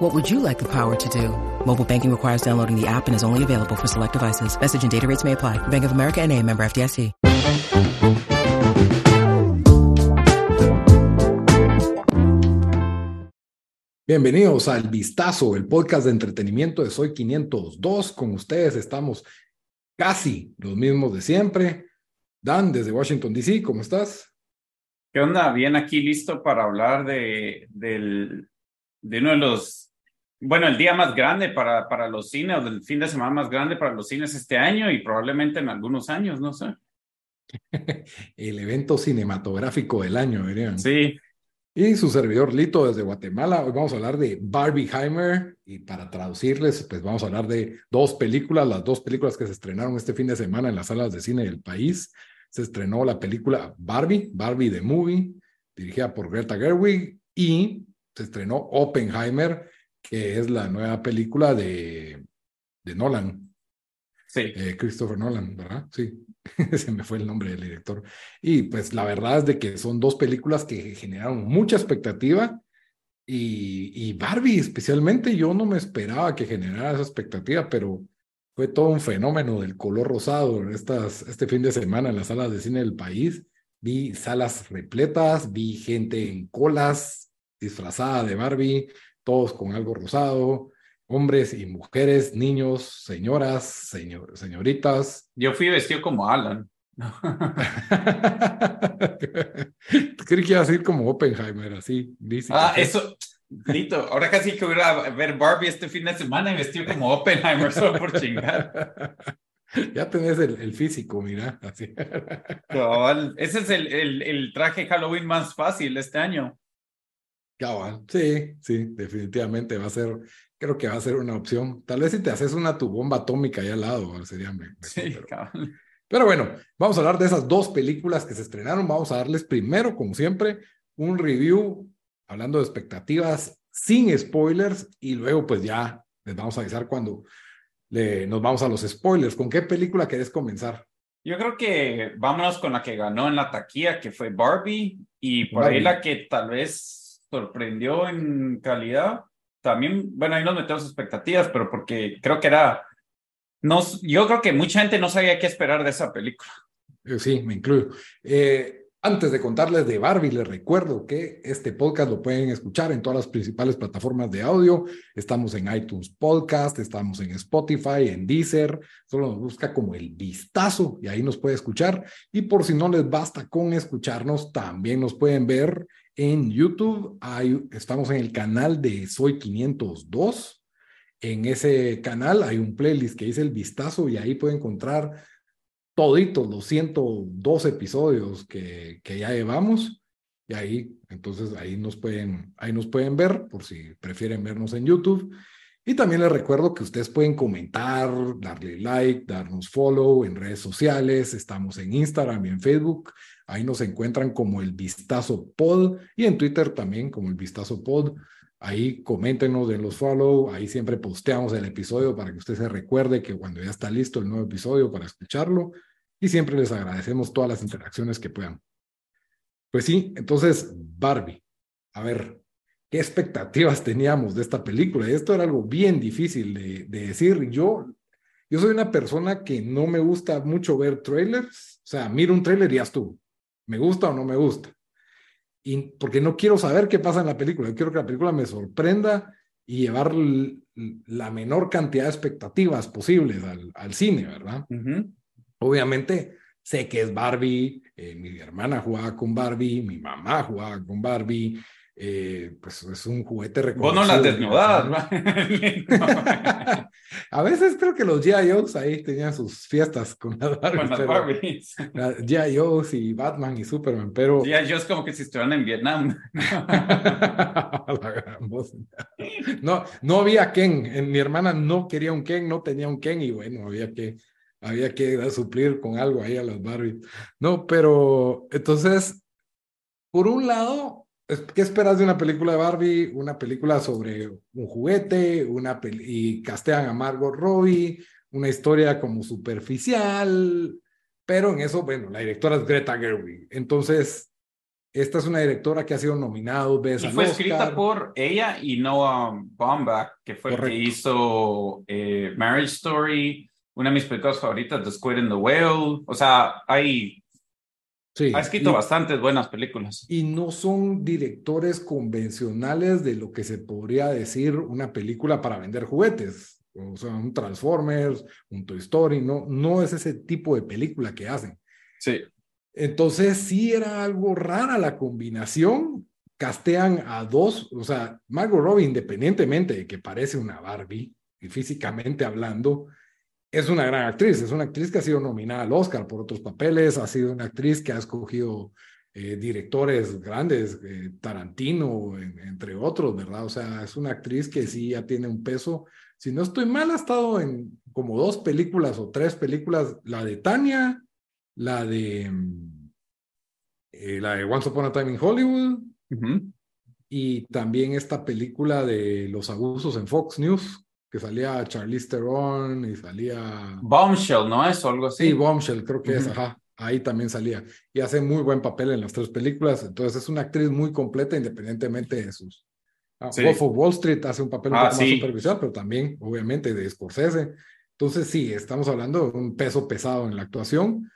What would you like the power to do? Mobile banking requires downloading the app and is only available for select devices. Message and data rates may apply. Bank of America and a member FDIC. Bienvenidos al Vistazo, el podcast de entretenimiento de Soy 502. Con ustedes estamos casi los mismos de siempre. Dan, desde Washington, D.C., ¿cómo estás? ¿Qué onda? Bien aquí listo para hablar de, del, de uno de los, bueno, el día más grande para, para los cines, o del fin de semana más grande para los cines este año y probablemente en algunos años, no sé. el evento cinematográfico del año, dirían. Sí. Y su servidor Lito desde Guatemala. Hoy vamos a hablar de Barbieheimer y para traducirles, pues vamos a hablar de dos películas, las dos películas que se estrenaron este fin de semana en las salas de cine del país. Se estrenó la película Barbie, Barbie the Movie, dirigida por Greta Gerwig, y se estrenó Oppenheimer, que es la nueva película de, de Nolan. Sí. Eh, Christopher Nolan, ¿verdad? Sí, se me fue el nombre del director. Y pues la verdad es de que son dos películas que generaron mucha expectativa y, y Barbie especialmente yo no me esperaba que generara esa expectativa, pero fue todo un fenómeno del color rosado estas, este fin de semana en las salas de cine del país. Vi salas repletas, vi gente en colas disfrazada de Barbie, todos con algo rosado hombres y mujeres, niños, señoras, señor, señoritas. Yo fui vestido como Alan. Creí que iba a ser como Oppenheimer, así. Dice ah, eso, Lito, ahora casi que voy a ver Barbie este fin de semana y vestido como Oppenheimer solo por chingar. Ya tenés el, el físico, mira. Así. Ese es el, el, el traje Halloween más fácil este año. Cabal, sí, sí, definitivamente va a ser creo que va a ser una opción. Tal vez si te haces una tu bomba atómica ahí al lado, sería mejor. Sí, pero, pero bueno, vamos a hablar de esas dos películas que se estrenaron. Vamos a darles primero, como siempre, un review hablando de expectativas sin spoilers y luego pues ya les vamos a avisar cuando le, nos vamos a los spoilers. ¿Con qué película querés comenzar? Yo creo que vámonos con la que ganó en la taquilla, que fue Barbie, y por Barbie. ahí la que tal vez sorprendió en calidad también, bueno, ahí nos metemos expectativas, pero porque creo que era, no, yo creo que mucha gente no sabía qué esperar de esa película. Sí, me incluyo. Eh, antes de contarles de Barbie, les recuerdo que este podcast lo pueden escuchar en todas las principales plataformas de audio. Estamos en iTunes Podcast, estamos en Spotify, en Deezer. Solo nos busca como el vistazo y ahí nos puede escuchar. Y por si no les basta con escucharnos, también nos pueden ver en YouTube. Hay, estamos en el canal de Soy 502. En ese canal hay un playlist que dice el vistazo y ahí pueden encontrar toditos los 102 episodios que, que ya llevamos. Y ahí, entonces ahí nos pueden, ahí nos pueden ver por si prefieren vernos en YouTube. Y también les recuerdo que ustedes pueden comentar, darle like, darnos follow en redes sociales. Estamos en Instagram y en Facebook. Ahí nos encuentran como el Vistazo Pod y en Twitter también como el Vistazo Pod. Ahí coméntenos en los follow. Ahí siempre posteamos el episodio para que usted se recuerde que cuando ya está listo el nuevo episodio para escucharlo. Y siempre les agradecemos todas las interacciones que puedan. Pues sí, entonces, Barbie. A ver, ¿qué expectativas teníamos de esta película? Esto era algo bien difícil de, de decir. Yo, yo soy una persona que no me gusta mucho ver trailers. O sea, miro un trailer y ya estuvo. ¿Me gusta o no me gusta? Y porque no quiero saber qué pasa en la película. Yo quiero que la película me sorprenda y llevar la menor cantidad de expectativas posibles al, al cine, ¿verdad? Uh -huh. Obviamente sé que es Barbie, eh, mi hermana jugaba con Barbie, mi mamá jugaba con Barbie, eh, pues es un juguete reconocido. Vos no las desnudabas, ¿no? A veces creo que los G.I. Joes ahí tenían sus fiestas con las Barbies. Con las Barbies. G.I. Joes y Batman y Superman, pero... G.I. Joes como que si estuvieran en Vietnam. no, no había Ken. Mi hermana no quería un Ken, no tenía un Ken y bueno, había que había que suplir con algo ahí a las Barbie. No, pero entonces, por un lado, ¿qué esperas de una película de Barbie? Una película sobre un juguete, una y castean a Margot Robbie, una historia como superficial, pero en eso, bueno, la directora es Greta Gerwig. Entonces, esta es una directora que ha sido nominada dos veces. Y fue escrita por ella y Noah Baumbach, que fue el que hizo eh, Marriage Story, una de mis películas favoritas, The Squid and the Whale. O sea, hay. Sí, ha escrito bastantes buenas películas. Y no son directores convencionales de lo que se podría decir una película para vender juguetes o sea, un Transformers, un Toy Story, no, no es ese tipo de película que hacen. Sí. Entonces sí era algo rara la combinación. Castean a dos, o sea, Margot Robbie, independientemente de que parece una Barbie, y físicamente hablando, es una gran actriz. Es una actriz que ha sido nominada al Oscar por otros papeles, ha sido una actriz que ha escogido eh, directores grandes, eh, Tarantino, entre otros, ¿verdad? O sea, es una actriz que sí ya tiene un peso si no estoy mal, ha estado en como dos películas o tres películas, la de Tania, la de, eh, la de Once Upon a Time in Hollywood, y también esta película de los abusos en Fox News, que salía Charlize Theron y salía... Bombshell, ¿no es? algo así. Sí, Bombshell, creo que es, ajá. Ahí también salía. Y hace muy buen papel en las tres películas. Entonces es una actriz muy completa independientemente de sus Ah, Wolf of Wall Street hace un papel un ah, poco más superficial, pero también, obviamente, de Scorsese. Entonces, sí, estamos hablando de un peso pesado en la actuación.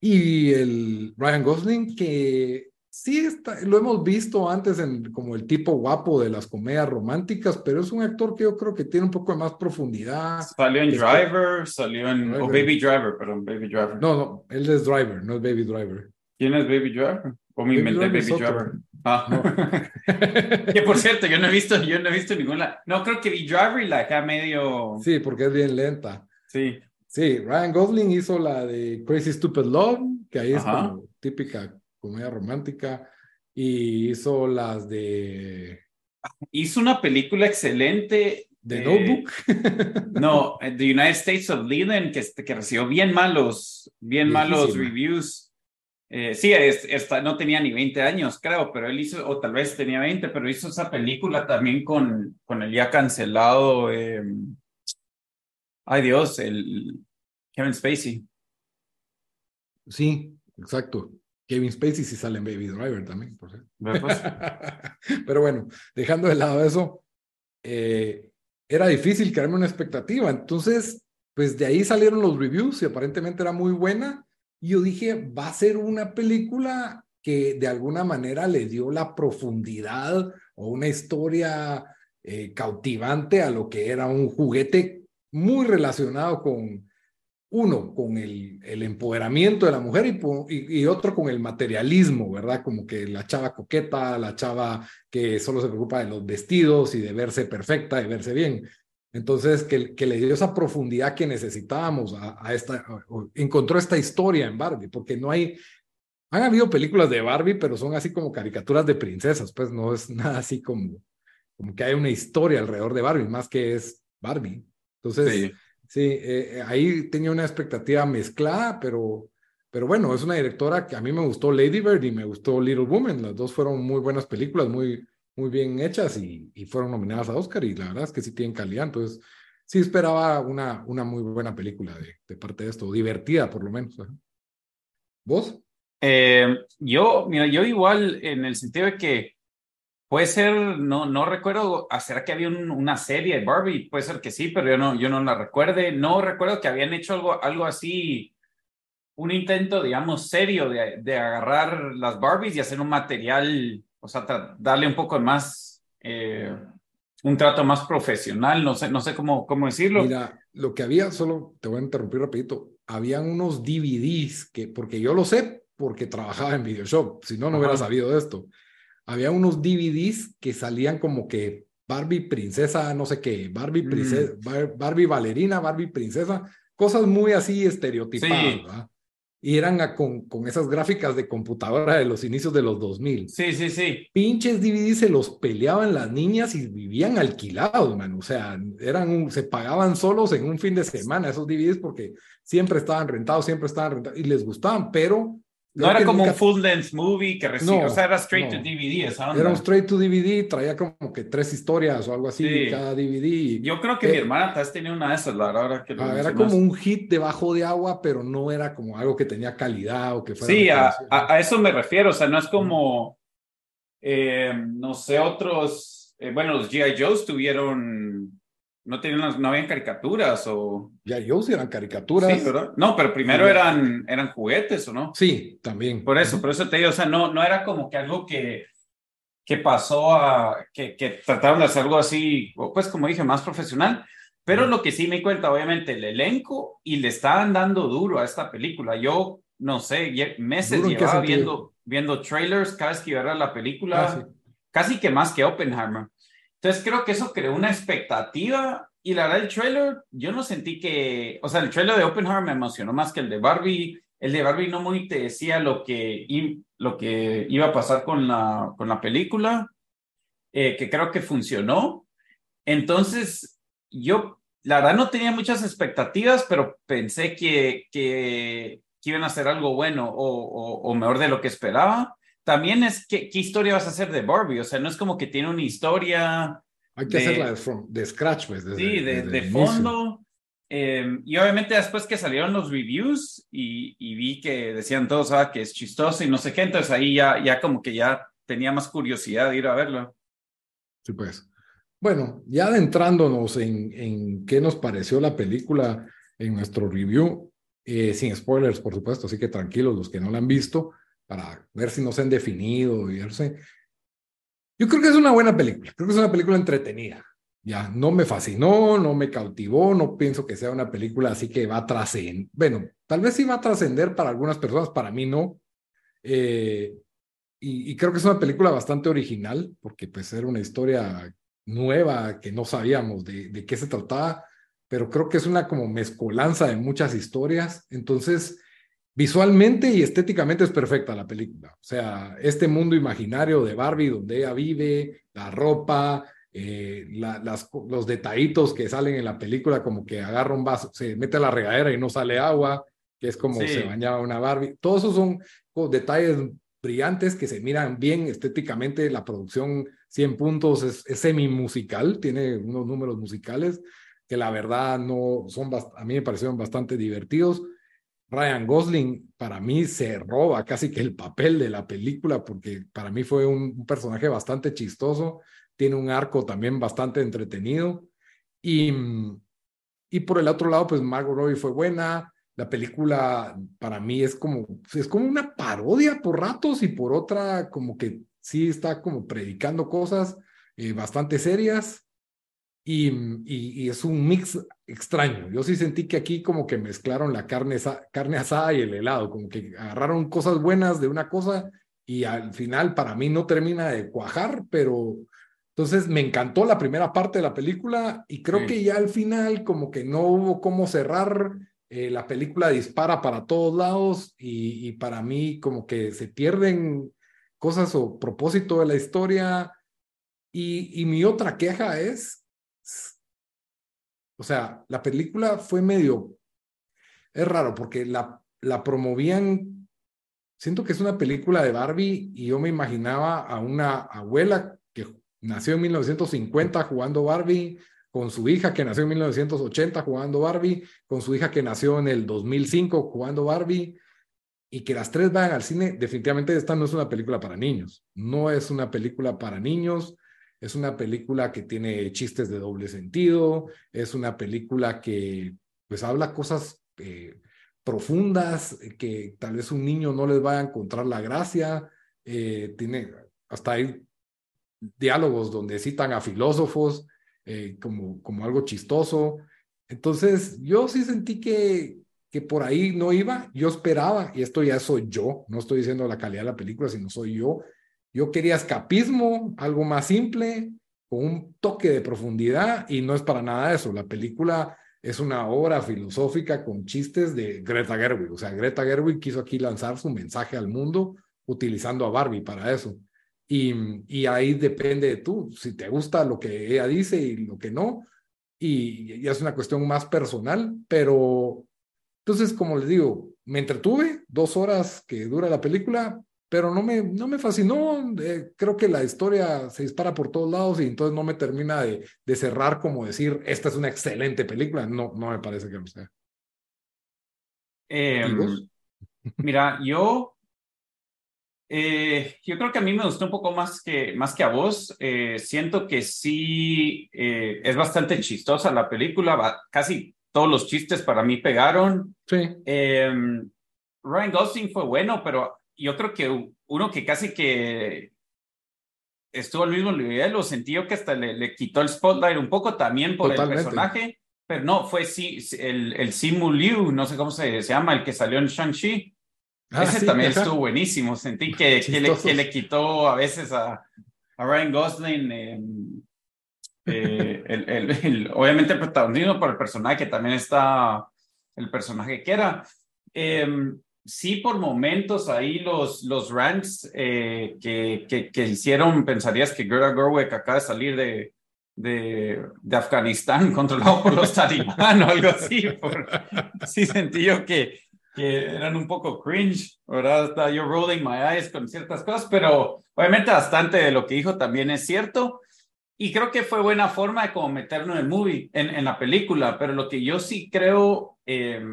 Y el Ryan Gosling, que sí está, lo hemos visto antes en, como el tipo guapo de las comedias románticas, pero es un actor que yo creo que tiene un poco de más profundidad. Salió en Driver, salió en O Baby Driver, perdón, Baby Driver. No, no, él es Driver, no es Baby Driver. ¿Quién es Baby Driver? O mi mente Baby Driver. Ah. que por cierto, yo no he visto, yo no he visto ninguna. No, creo que vi Driver y la acá medio. Sí, porque es bien lenta. Sí. Sí, Ryan Gosling hizo la de Crazy Stupid Love, que ahí es como típica comedia romántica, y hizo las de. Hizo una película excelente. ¿De Notebook? no, The United States of Leland, que, que recibió bien malos, bien malos reviews. Eh, sí, esta, no tenía ni 20 años, creo, pero él hizo, o tal vez tenía 20, pero hizo esa película también con, con el ya cancelado, em, ay Dios, el Kevin Spacey. Sí, exacto. Kevin Spacey sí sale en Baby Driver también, por cierto. Pero bueno, dejando de lado eso, eh, era difícil crearme una expectativa. Entonces, pues de ahí salieron los reviews y aparentemente era muy buena y yo dije, va a ser una película que de alguna manera le dio la profundidad o una historia eh, cautivante a lo que era un juguete muy relacionado con, uno, con el, empoderamiento de la mujer y, otro con el materialismo, ¿verdad? Como que la chava coqueta, la chava que solo se preocupa de los vestidos y de verse perfecta, de verse bien. Entonces, que, le dio esa profundidad que necesitábamos a, esta, encontró esta historia en Barbie, porque no hay, han habido películas de Barbie, pero son así como caricaturas de princesas, pues no es nada así como, como que hay una historia alrededor de Barbie, más que es Barbie. Entonces, sí, eh, ahí tenía una expectativa mezclada, pero, pero bueno, es una directora que a mí me gustó Lady Bird y me gustó Little Woman, las dos fueron muy buenas películas, muy muy bien hechas y, y, fueron nominadas a Oscar y la verdad es que sí tienen calidad. Entonces, sí esperaba una, una muy buena película de, de parte de esto, divertida por lo menos. ¿Vos? Eh, yo, mira, yo igual en el sentido de que puede ser, no, no recuerdo, ¿será que había una serie de Barbie? Puede ser que sí, pero yo no, yo no la recuerde. No recuerdo que habían hecho algo, algo así, un intento, digamos, serio de, de agarrar las Barbies y hacer un material o sea, darle un poco más, eh, un trato más profesional, no sé, no sé cómo, cómo decirlo. Mira, lo que había, solo te voy a interrumpir rapidito, habían unos DVDs que, porque yo lo sé, porque trabajaba en Videoshop, si no, no hubiera sabido esto. Había unos DVDs que salían como que Barbie princesa, no sé qué, Barbie mm. princesa, Barbie bailarina, Barbie princesa, cosas muy así estereotipadas, y eran con, con esas gráficas de computadora de los inicios de los 2000. Sí, sí, sí. Pinches DVDs se los peleaban las niñas y vivían alquilados, man. O sea, eran se pagaban solos en un fin de semana esos DVDs porque siempre estaban rentados, siempre estaban rentados y les gustaban, pero no era como un full length movie que recibe, o sea, era straight to DVD. Era un straight to DVD, traía como que tres historias o algo así cada DVD. Yo creo que mi hermana vez tenía una de esas, la verdad. Que ah, era como un hit debajo de agua, pero no era como algo que tenía calidad o que fuera. Sí, a, a, eso me refiero, o sea, no es como, eh, no sé, otros, eh, bueno, los G.I. Joes tuvieron no tenían no habían caricaturas o ya yo sí eran caricaturas. Sí, ¿verdad? no pero primero eran eran juguetes o no sí también. Por eso por eso te digo o sea no no era como que algo que que pasó a que, que trataron de hacer algo así pues como dije más profesional. Pero lo que sí me cuenta obviamente el elenco y le estaban dando duro a esta película. Yo no sé meses llevaba viendo viendo trailers cada vez que iba a ver la película ah, casi que más que Oppenheimer entonces creo que eso creó una expectativa y la verdad el trailer, yo no sentí que, o sea, el trailer de Oppenheimer me emocionó más que el de Barbie. El de Barbie no muy te decía lo que, lo que iba a pasar con la, con la película, eh, que creo que funcionó. Entonces, yo, la verdad no tenía muchas expectativas, pero pensé que, que, iban a hacer algo bueno o, o mejor de lo que esperaba también es ¿qué, qué historia vas a hacer de Barbie, o sea, no es como que tiene una historia. Hay que hacerla de, de, scratch, pues. sí, de, fondo. Em, y obviamente después que salieron los reviews y, y vi que decían todos ah, que es chistoso y no sé qué, entonces ahí ya, ya como que ya tenía más curiosidad de ir a verlo. Sí, pues. Bueno, ya adentrándonos en, en qué nos pareció la película en nuestro review, eh, sin spoilers, por supuesto, así que tranquilos los que no la han visto para ver si no se han definido y verse. Yo creo que es una buena película, creo que es una película entretenida. Ya, no me fascinó, no me cautivó, no pienso que sea una película así que va a trascender. Bueno, tal vez sí va a trascender para algunas personas, para mí no. Eh, y, y, creo que es una película bastante original, porque pues era una historia nueva que no sabíamos de, de qué se trataba, pero creo que es una como mezcolanza de muchas historias. Entonces, Visualmente y estéticamente es perfecta la película. O sea, este mundo imaginario de Barbie donde ella vive, la ropa, eh, las, los detallitos que salen en la película, como que agarra un vaso, se mete a la regadera y no sale agua, que es como se bañaba una Barbie. Todos esos son detalles brillantes que se miran bien estéticamente. La producción 100 puntos es, es semi musical, tiene unos números musicales que la verdad no son, a mí me parecieron bastante divertidos Ryan Gosling para mí se roba casi que el papel de la película porque para mí fue un, personaje bastante chistoso, tiene un arco también bastante entretenido y, y por el otro lado pues Margot Robbie fue buena, la película para mí es como, es como una parodia por ratos y por otra como que sí está como predicando cosas eh, bastante serias y, y, es un mix extraño. Yo sí sentí que aquí como que mezclaron la carne, carne asada y el helado, como que agarraron cosas buenas de una cosa y al final para mí no termina de cuajar, pero entonces me encantó la primera parte de la película y creo que ya al final como que no hubo cómo cerrar. Eh, la película dispara para todos lados y, y para mí como que se pierden cosas o propósito de la historia. Y, y mi otra queja es o sea, la película fue medio, es raro porque la, promovían, siento que es una película de Barbie y yo me imaginaba a una abuela que nació en 1950 jugando Barbie, con su hija que nació en 1980 jugando Barbie, con su hija que nació en el 2005 jugando Barbie, y que las tres vayan al cine, definitivamente esta no es una película para niños, no es una película para niños, es una película que tiene chistes de doble sentido, es una película que pues habla cosas eh, profundas eh, que tal vez un niño no les vaya a encontrar la gracia, eh, tiene hasta hay diálogos donde citan a filósofos como, como algo chistoso. Entonces, yo sí sentí que, que por ahí no iba, yo esperaba, y esto ya soy yo, no estoy diciendo la calidad de la película, sino soy yo, yo quería escapismo, algo más simple, con un toque de profundidad, y no es para nada eso. La película es una obra filosófica con chistes de Greta Gerwig. O sea, Greta Gerwig quiso aquí lanzar su mensaje al mundo utilizando a Barbie para eso. Y, y ahí depende de tú, si te gusta lo que ella dice y lo que no. Y, y es una cuestión más personal, pero entonces, como les digo, me entretuve dos horas que dura la película, pero no me, no me fascinó. Eh, creo que la historia se dispara por todos lados y entonces no me termina de, de, cerrar como decir, esta es una excelente película. No, no me parece que lo sea. Eh, mira, yo, eh, yo creo que a mí me gustó un poco más que, más que a vos. Eh, siento que sí es bastante chistosa la película, va, casi todos los chistes para mí pegaron. Sí. Ryan Gosling fue bueno, pero yo creo que uno que casi que estuvo al mismo nivel, lo sentí yo que hasta le, le, quitó el spotlight un poco también por Totalmente. el personaje, pero no, fue sí, el, el Simu Liu, no sé cómo se, se llama, el que salió en Shang-Chi. Ah, Ese sí, también ajá. estuvo buenísimo, sentí que, que, le, que, le, quitó a veces a, a Ryan Gosling eh, eh, el, el, el, obviamente el protagonismo por el personaje, que también está el personaje que era. Eh, sí por momentos ahí los, los rants eh, que, que, que, hicieron, pensarías que Greta Gerwig acaba de salir de, de, de Afganistán controlado por los talibán o algo así. Por, sí sentí yo que, que eran un poco cringe, ¿verdad? Está yo rolling my eyes con ciertas cosas, pero obviamente bastante de lo que dijo también es cierto. Y creo que fue buena forma de como meternos en el movie, en, en la película, pero lo que yo sí creo... Eh,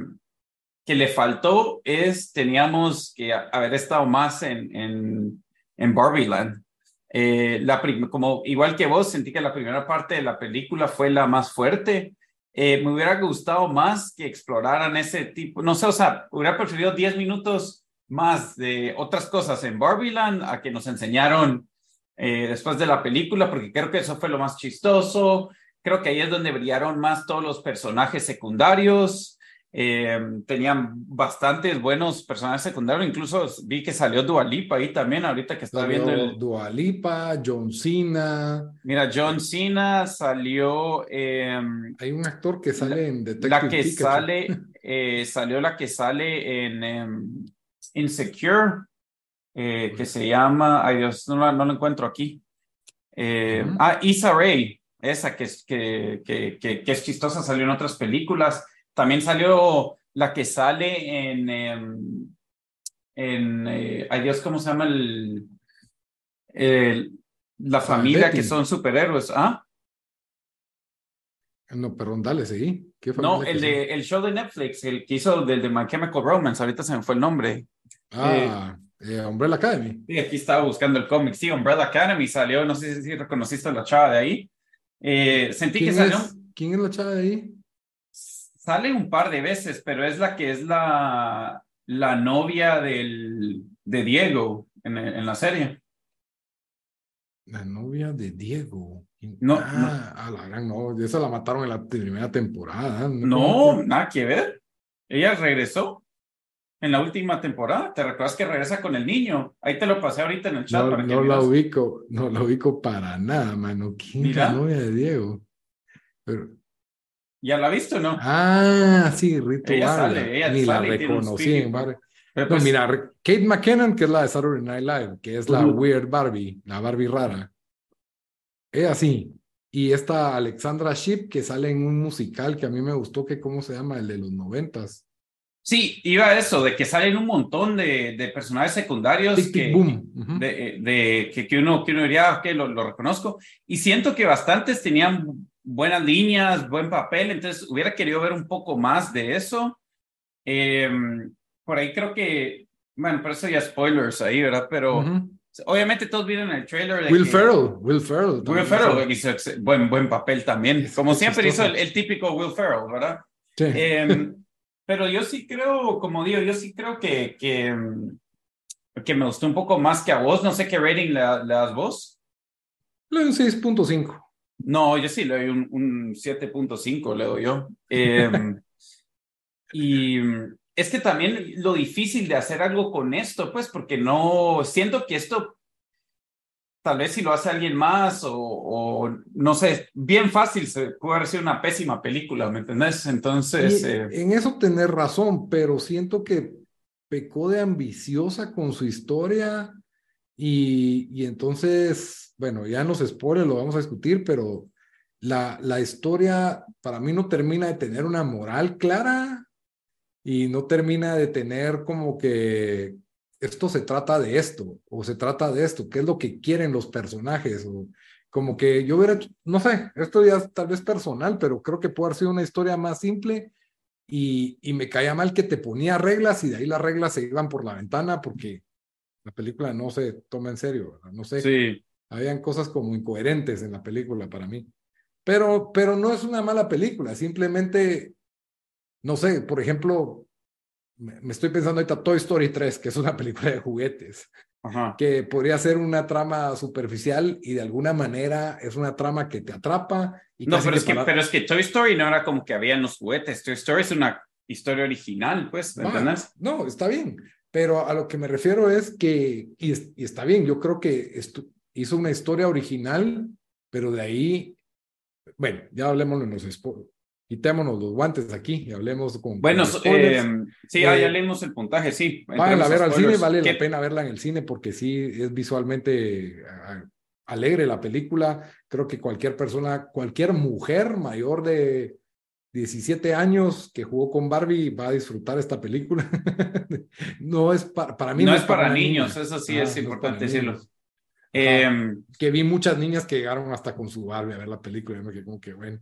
que le faltó es, teníamos que haber estado más en, en, en Barbieland. Eh, la como igual que vos, sentí que la primera parte de la película fue la más fuerte. Eh, me hubiera gustado más que exploraran ese tipo, no sé, o sea, hubiera preferido 10 minutos más de otras cosas en Barbieland a que nos enseñaron eh, después de la película, porque creo que eso fue lo más chistoso. Creo que ahí es donde brillaron más todos los personajes secundarios. Eh, tenían bastantes buenos personajes secundarios, incluso vi que salió Dualipa ahí también, ahorita que está viendo el... Dualipa, John Cena. Mira, John Cena salió... Eh, Hay un actor que sale la, en Detective La que Pikachu. sale, eh, salió la que sale en um, Insecure, eh, que se llama, ay Dios, no, no lo encuentro aquí. Uh -huh. Ah, Issa Rae, esa que que, que, que, que es chistosa, salió en otras películas. También salió la que sale en, en, en eh, ay Dios, ¿cómo se llama el, el la familia Betty. que son superhéroes? ¿Ah? No, perdón, dale, seguí. ¿Qué No, el, de, el show de Netflix, el que hizo del de My Chemical Romance, ahorita se me fue el nombre. Ah, eh, eh, Umbrella Academy. Sí, aquí estaba buscando el cómic. Sí, Umbrella Academy salió, no sé si reconociste a la chava de ahí. Eh, sentí que salió. Es, ¿Quién es la chava de ahí? Sale un par de veces, pero es la que es la, la novia del, de Diego en, en la serie. La novia de Diego. No, ah, no. A la gran, no, esa la mataron en la primera temporada. No, no nada que ver. Ella regresó en la última temporada. ¿Te recuerdas que regresa con el niño? Ahí te lo pasé ahorita en el chat. No, para que no la ubico, no la ubico para nada, mano. ¿Quién es la novia de Diego? Pero, ¿Ya la has visto no? Ah, sí, Rito ella Barra. sale, ella Ni sale la reconocí en Barbie. Pero No, pues, mira, Kate McKinnon, que es la de Saturday Night Live, que es la. Weird Barbie, la Barbie rara. Ella sí. Y esta Alexandra Shipp, que sale en un musical que a mí me gustó, que cómo se llama, el de los noventas. Sí, iba a eso, de que salen un montón de, de personajes secundarios Tic, tic, que, boom. De, de- que, que uno, que uno diría, ok, lo, lo reconozco. Y siento que bastantes tenían buenas líneas, buen papel, entonces hubiera querido ver un poco más de eso. Eh, por ahí creo que, bueno, pero eso ya spoilers ahí, ¿verdad? Pero Ujú. obviamente todos vieron el trailer de Will que- Ferrell, Will Ferrell. Will Ferrell hizo buen, buen papel también, como siempre hizo el, el típico Will Ferrell, ¿verdad? Sí. Eh, pero yo sí creo, como digo, yo sí creo que, que, que me gustó un poco más que a vos. No sé qué rating le, le das vos. Le doy un 6.5. No, yo sí le doy un, un 7.5, le doy yo. Eh, y es que también lo difícil de hacer algo con esto, pues, porque no, siento que esto tal vez si lo hace alguien más o, o no sé, bien fácil, se puede haber sido una pésima película, ¿me entendés? Entonces... Eh, en eso tener razón, pero siento que pecó de ambiciosa con su historia y, entonces, bueno, ya en los spoilers lo vamos a discutir, pero la, la historia para mí no termina de tener una moral clara y no termina de tener como que esto se trata de esto o se trata de esto, qué es lo que quieren los personajes o como que yo hubiera, no sé, esto ya tal vez personal, pero creo que puede haber sido una historia más simple y, y me caía mal que te ponía reglas y de ahí las reglas se iban por la ventana porque la película no se toma en serio, no sé. Sí. Habían cosas como incoherentes en la película para mí. Pero, pero no es una mala película, simplemente, no sé, por ejemplo, me estoy pensando ahorita Toy Story 3, que es una película de juguetes, Ajá. que podría ser una trama superficial y de alguna manera es una trama que te atrapa. Y No, pero es, que, para- pero es que Toy Story no era como que habían los juguetes. Toy Story es una historia original, pues, ¿me Va, entiendes? No, está bien, pero a lo que me refiero es que, y, y está bien, yo creo que hizo una historia original, pero de ahí, bueno, ya hablemos en los spo- quitémonos los guantes aquí y hablemos con, con Bueno, spoilers. eh, sí, ah, Eh, ya leímos el puntaje, sí. Vayan a ver al cine, spoilers. vale ¿Qué- la pena verla en el cine porque sí es visualmente ah, alegre la película. Creo que cualquier persona, cualquier mujer mayor de 17 años que jugó con Barbie va a disfrutar esta película. no es para, para mí. No es para niños, eso sí Ah, es no para importante decirlo. Eh, Que vi muchas niñas que llegaron hasta con su Barbie a ver la película. y me quedé como que bueno.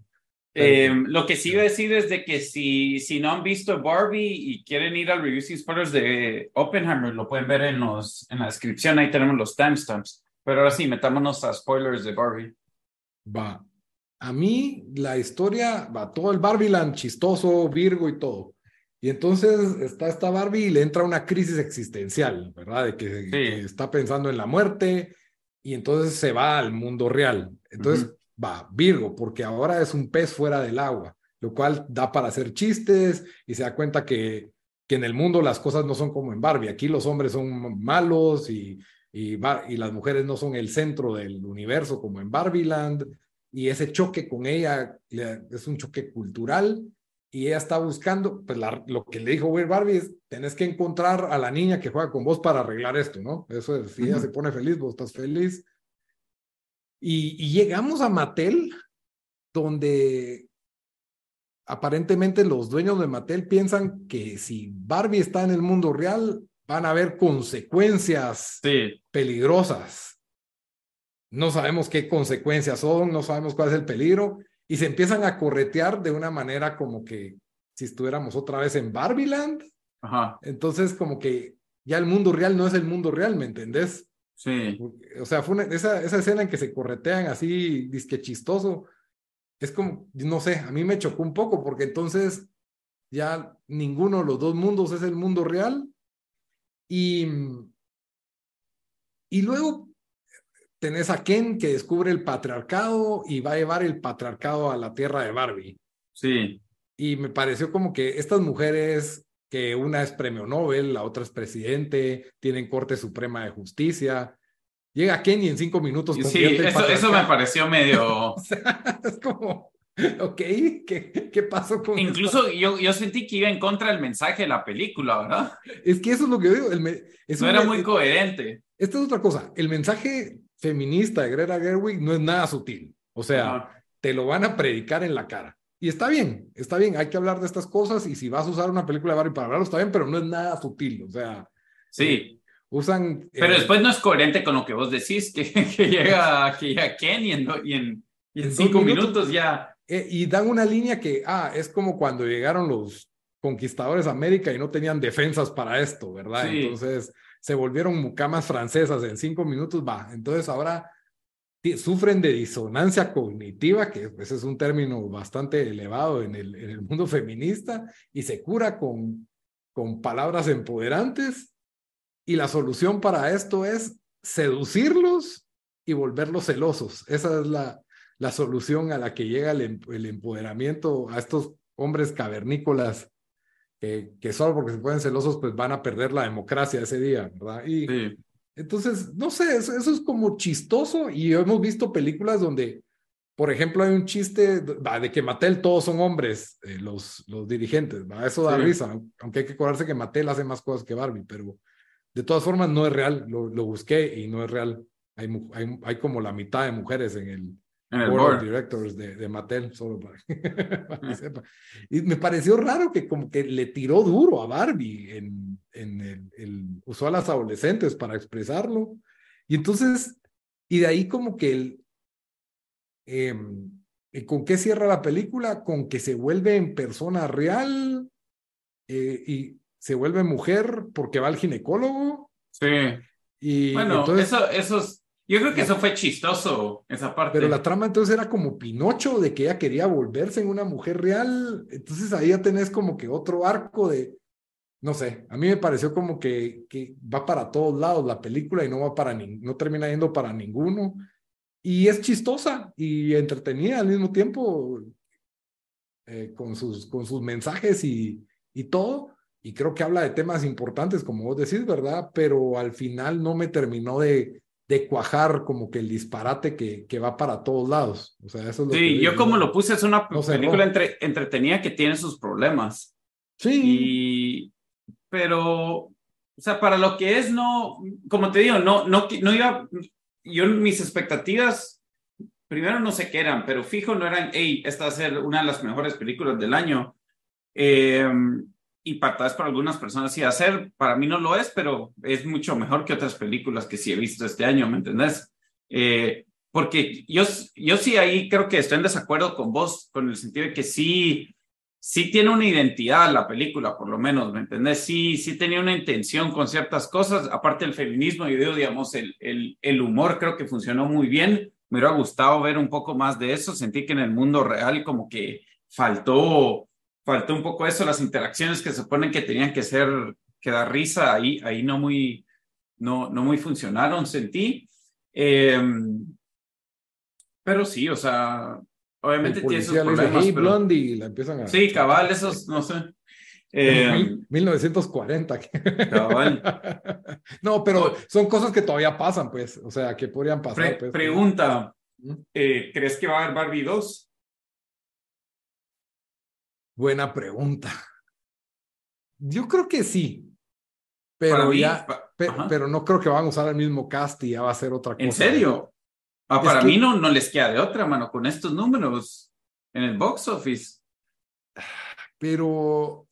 eh, lo que sí iba a decir es de que si, si no han visto Barbie y quieren ir al review sin spoilers de Oppenheimer, lo pueden ver en, los, en la descripción, ahí tenemos los timestamps. Pero ahora sí, metámonos a spoilers de Barbie. Va. A mí la historia va todo el Barbieland chistoso, Virgo y todo. Y entonces está esta Barbie y le entra una crisis existencial, ¿verdad? De que, que está pensando en la muerte y entonces se va al mundo real. Entonces va Virgo, porque ahora es un pez fuera del agua, lo cual da para hacer chistes y se da cuenta que, que en el mundo las cosas no son como en Barbie. Aquí los hombres son malos y, y, y las mujeres no son el centro del universo como en Barbieland y ese choque con ella es un choque cultural y ella está buscando, pues la- lo que le dijo Will Barbie es, tenés que encontrar a la niña que juega con vos para arreglar esto, ¿no? Eso es, si ella se pone feliz, vos estás feliz. Y, y llegamos a Mattel, donde aparentemente los dueños de Mattel piensan que si Barbie está en el mundo real, van a haber consecuencias Sí, peligrosas. No sabemos qué consecuencias son, no sabemos cuál es el peligro, y se empiezan a corretear de una manera como que si estuviéramos otra vez en Barbieland. ajá, Entonces, como que ya el mundo real no es el mundo real, ¿me entendés? sí. O sea, fue una- esa, esa escena en que se corretean así, disque chistoso, es como, no sé, a mí me chocó un poco porque entonces ya ninguno de los dos mundos es el mundo real. Y, y luego tenés a Ken que descubre el patriarcado y va a llevar el patriarcado a la tierra de Barbie. Sí, Y me pareció como que estas mujeres, que una es premio Nobel, la otra es presidente, tienen Corte Suprema de Justicia. Llega Ken y en cinco minutos sí, eso, eso me pareció medio... O sea, es como, ok, ¿qué, qué pasó con esto? Incluso yo, yo sentí que iba en contra del mensaje de la película, ¿verdad? Es que eso es lo que digo. el me- No era muy coherente. Esta es otra cosa. El mensaje feminista de Greta Gerwig no es nada sutil. O sea, te lo van a predicar en la cara. Y está bien, está bien, hay que hablar de estas cosas y si vas a usar una película de Barbie para hablarlo, está bien, pero no es nada sutil. O sea, Sí, usan... pero eh, después no es coherente con lo que vos decís, que, que llega, que llega Ken y en, y en, y cinco minutos. minutos ya... eh, y dan una línea que, ah, es como cuando llegaron los conquistadores a América y no tenían defensas para esto, ¿verdad? Sí. Entonces se volvieron mucamas francesas en cinco minutos, va. Entonces ahora sufren de disonancia cognitiva, que ese es un término bastante elevado en el, en el mundo feminista, y se cura con, con palabras empoderantes. Y la solución para esto es seducirlos y volverlos celosos. Esa es la, la solución a la que llega el, em- el empoderamiento a estos hombres cavernícolas que, que solo porque se pueden celosos pues van a perder la democracia ese día, ¿verdad? Y Sí. Entonces, no sé, eso, es como chistoso y hemos visto películas donde, por ejemplo, hay un chiste de que Mattel todos son hombres, eh, los, los dirigentes, eso da risa, aunque hay que acordarse que Mattel hace más cosas que Barbie, pero de todas formas no es real, lo, lo busqué y no es real. Hay, hay, hay, como la mitad de mujeres en el, en el board, directors de, de, Mattel, solo para, para que sepa. Y me pareció raro que como que le tiró duro a Barbie en, en el, el, usó a las adolescentes para expresarlo. Y entonces, y de ahí como que el, em, ¿con qué cierra la película? Con que se vuelve en persona real eh, y se vuelve mujer porque va al ginecólogo. Sí. Y bueno, entonces, eso, esos yo creo que eso fue chistoso, esa parte. Pero la trama entonces era como Pinocho, de que ella quería volverse en una mujer real. Entonces ahí ya tenés como que otro arco de, no sé, a mí me pareció como que, que va para todos lados la película y no va para ni, no termina yendo para ninguno. Y es chistosa y entretenida al mismo tiempo eh, con, sus, con sus mensajes y, y todo. Y creo que habla de temas importantes, como vos decís, ¿verdad? Pero al final no me terminó de de cuajar como que el disparate que, que va para todos lados. O sea, eso es lo sí, yo como lo puse, es una película entre, entretenida que tiene sus problemas. Sí. Y, pero, o sea, para lo que es, no, como te digo, no, no, no iba, yo mis expectativas, primero no sé qué eran, pero fijo no eran, hey, esta va a ser una de las mejores películas del año. Eh, y para, para algunas personas sí hacer, para mí no lo es, pero es mucho mejor que otras películas que sí he visto este año, ¿me entendés? Eh, porque yo, yo sí ahí creo que estoy en desacuerdo con vos, con el sentido de que sí, sí tiene una identidad la película, por lo menos, ¿me entendés? Sí, sí tenía una intención con ciertas cosas, aparte del feminismo, yo digo, digamos, el, el, el humor creo que funcionó muy bien, me hubiera gustado ver un poco más de eso, sentí que en el mundo real como que faltó faltó un poco eso, las interacciones que se suponen que tenían que ser, que dar risa, ahí, ahí no muy, no, no muy funcionaron, sentí. Em, pero sí, o sea, obviamente tiene sus problemas. Dice, Blondie, la empiezan a... Sí, cabal, esos, no sé. Eh, 1940. Cabal. no, pero son cosas que todavía pasan, pues, o sea, que podrían pasar. pues, pregunta, eh, ¿crees que va a haber Barbie 2? Buena pregunta. Yo creo que sí. Pero ya, pero no creo que van a usar el mismo cast y ya va a ser otra cosa. ¿En serio? Ah, para mí no, no les queda de otra, mano, con estos números en el box office. Pero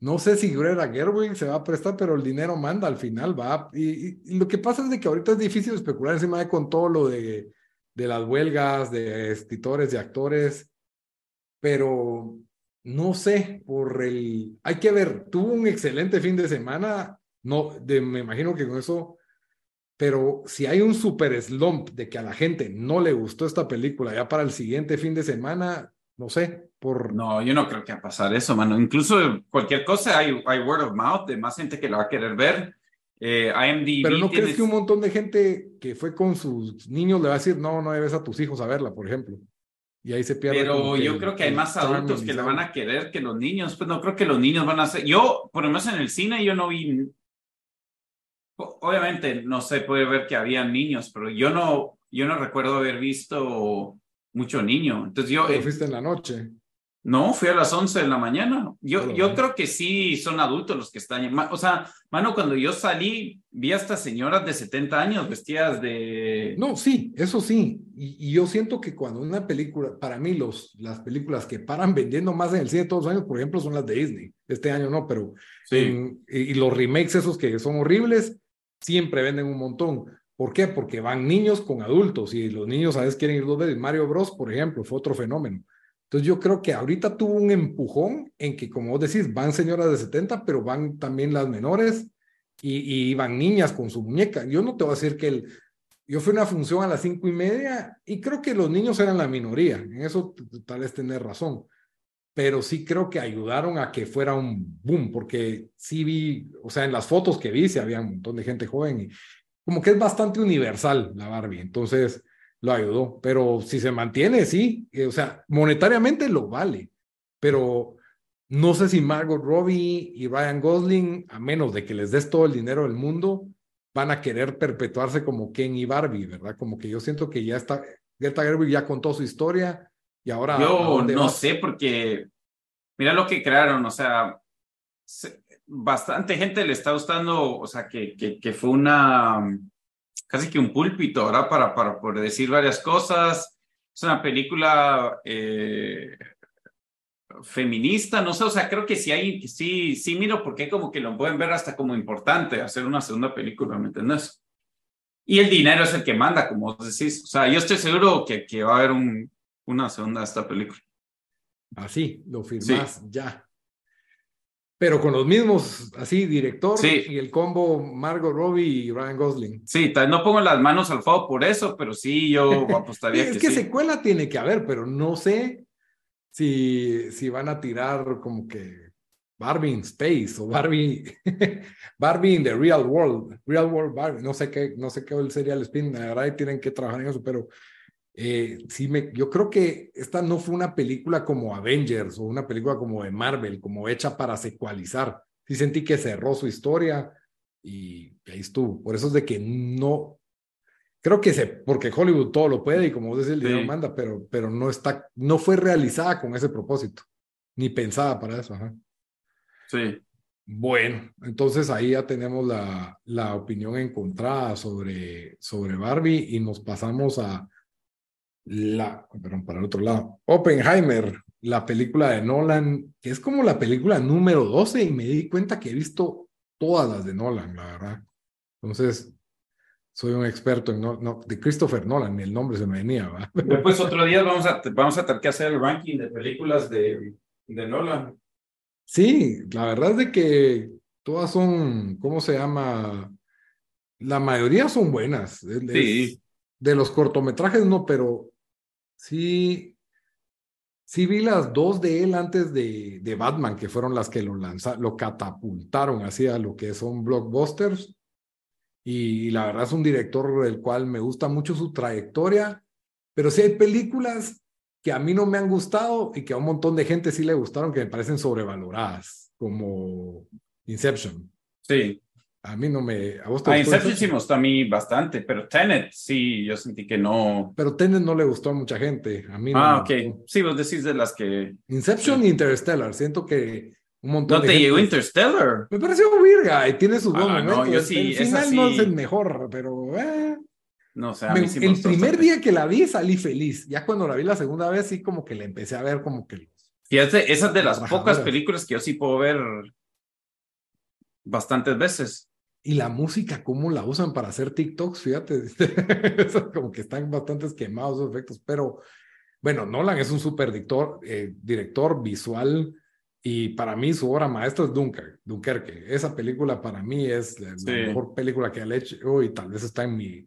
no sé si Greta Gerwig se va a prestar, pero el dinero manda al final, va. Y, lo que pasa es de que ahorita es difícil especular encima de con todo lo de, de las huelgas de escritores y actores, pero no sé, por el, hay que ver, tuvo un excelente fin de semana, no, de, me imagino que con eso, pero si hay un super slump de que a la gente no le gustó esta película ya para el siguiente fin de semana, no sé, por... No, yo no creo que va a pasar eso, mano. Incluso cualquier cosa, hay, hay word of mouth de más gente que la va a querer ver. Eh, IMDb Pero no crees que un montón de gente que fue con sus niños le va a decir, no, no debes a tus hijos a verla, por ejemplo? Y ahí se pierde. Pero yo creo que hay más adultos que la van a querer que los niños. Pues no creo que los niños van a hacer. Yo, por lo menos en el cine, yo no vi. Obviamente, no se puede ver que había niños, pero yo no, yo no recuerdo haber visto mucho niño. Entonces yo. Pero fuiste en la noche. No, fui a las 11 de la mañana. Yo, yo creo que sí son adultos los que están. O sea, mano, cuando yo salí, vi a estas señoras de 70 años vestidas de. No, sí, eso sí. Y, yo siento que cuando una película, para mí, los, las películas que paran vendiendo más en el cine todos los años, por ejemplo, son las de Disney. Este año no, pero. Sí. y los remakes, esos que son horribles, siempre venden un montón. ¿Por qué? Porque van niños con adultos y los niños a veces quieren ir dos veces. Mario Bros, por ejemplo, fue otro fenómeno. Entonces yo creo que ahorita tuvo un empujón en que, como vos decís, van señoras de 70, pero van también las menores y, van niñas con su muñeca. Yo no te voy a decir que el... Yo fui a una función a las cinco y media y creo que los niños eran la minoría. En eso tal vez tener razón. Pero sí creo que ayudaron a que fuera un boom, porque sí vi, o sea, en las fotos que vi, sí había un montón de gente joven y como que es bastante universal la Barbie. Entonces, lo ayudó, pero si se mantiene, sí, eh, o sea, monetariamente lo vale, pero no sé si Margot Robbie y Ryan Gosling, a menos de que les des todo el dinero del mundo, van a querer perpetuarse como Ken y Barbie, ¿verdad? Como que yo siento que ya está, Greta Gerwig ya contó su historia y ahora... Yo no sé porque, mira lo que crearon, o sea, bastante gente le está gustando, o sea, que, que, que fue una, casi que un púlpito, ¿verdad? Para, para poder decir varias cosas. Es una película eh, feminista, no sé, o sea, creo que sí hay, sí, sí miro porque como que lo pueden ver hasta como importante hacer una segunda película, ¿me entiendes? Y el dinero es el que manda, como vos decís. O sea, yo estoy seguro que, que va a haber un, una segunda de esta película. Así, lo firmas ya. Pero con los mismos, así, director y el combo Margot Robbie y Ryan Gosling. Sí, no pongo las manos al fuego por eso, pero sí, yo apostaría es que, que secuela tiene que haber, pero no sé si, si van a tirar como que Barbie in Space o Barbie, Barbie in the Real World, Real World Barbie, no sé qué, no sé qué sería el spin, la verdad tienen que trabajar en eso, pero eh, sí me, yo creo que esta no fue una película como Avengers o una película como de Marvel, como hecha para secualizar. Sí sentí que cerró su historia y ahí estuvo. Por eso es de que no, creo que se, porque Hollywood todo lo puede y como vos decís, el dinero manda, pero, pero no está, no fue realizada con ese propósito, ni pensada para eso. Ajá. Sí. Bueno, entonces ahí ya tenemos la, la opinión encontrada sobre, sobre Barbie y nos pasamos a la, perdón, para el otro lado, Oppenheimer, la película de Nolan, que es como la película número 12 y me di cuenta que he visto todas las de Nolan, la verdad. Entonces, soy un experto en no, no, de Christopher Nolan, el nombre se me venía. ¿va? Después otro día vamos a, vamos a tener que hacer el ranking de películas de, de Nolan. Sí, la verdad es de que todas son, ¿cómo se llama? La mayoría son buenas. sí. De los cortometrajes no, pero sí, sí vi las dos de él antes de, de Batman, que fueron las que lo lanzaron, lo catapultaron hacia lo que son blockbusters y la verdad es un director del cual me gusta mucho su trayectoria, pero sí hay películas que a mí no me han gustado y que a un montón de gente sí le gustaron que me parecen sobrevaloradas, como Inception. Sí. A mí no me... ¿a, vos a Inception sí me gustó a mí bastante, pero Tenet sí, yo sentí que no... Pero Tenet no le gustó a mucha gente, a mí no. Ah, ok. Sí, vos decís de las que... Inception y Interstellar, siento que un montón ¿No te llegó Interstellar? Me pareció virga y tiene sus ah, No, yo sí, el final no es el mejor, pero... Eh. No, o sea, a mí sí el primer día que la vi salí feliz. Ya cuando la vi la segunda vez, sí como que la empecé a ver como que... Fíjate, esa es de las pocas películas que yo sí puedo ver bastantes veces. Y la música, cómo la usan para hacer TikToks, fíjate, como que están bastante quemados esos efectos, pero bueno, Nolan es un super director, eh, director visual, y para mí su obra maestra es Dunkerque. Dunkerque. Esa película para mí es la, mejor película que ha hecho y tal vez está en mi,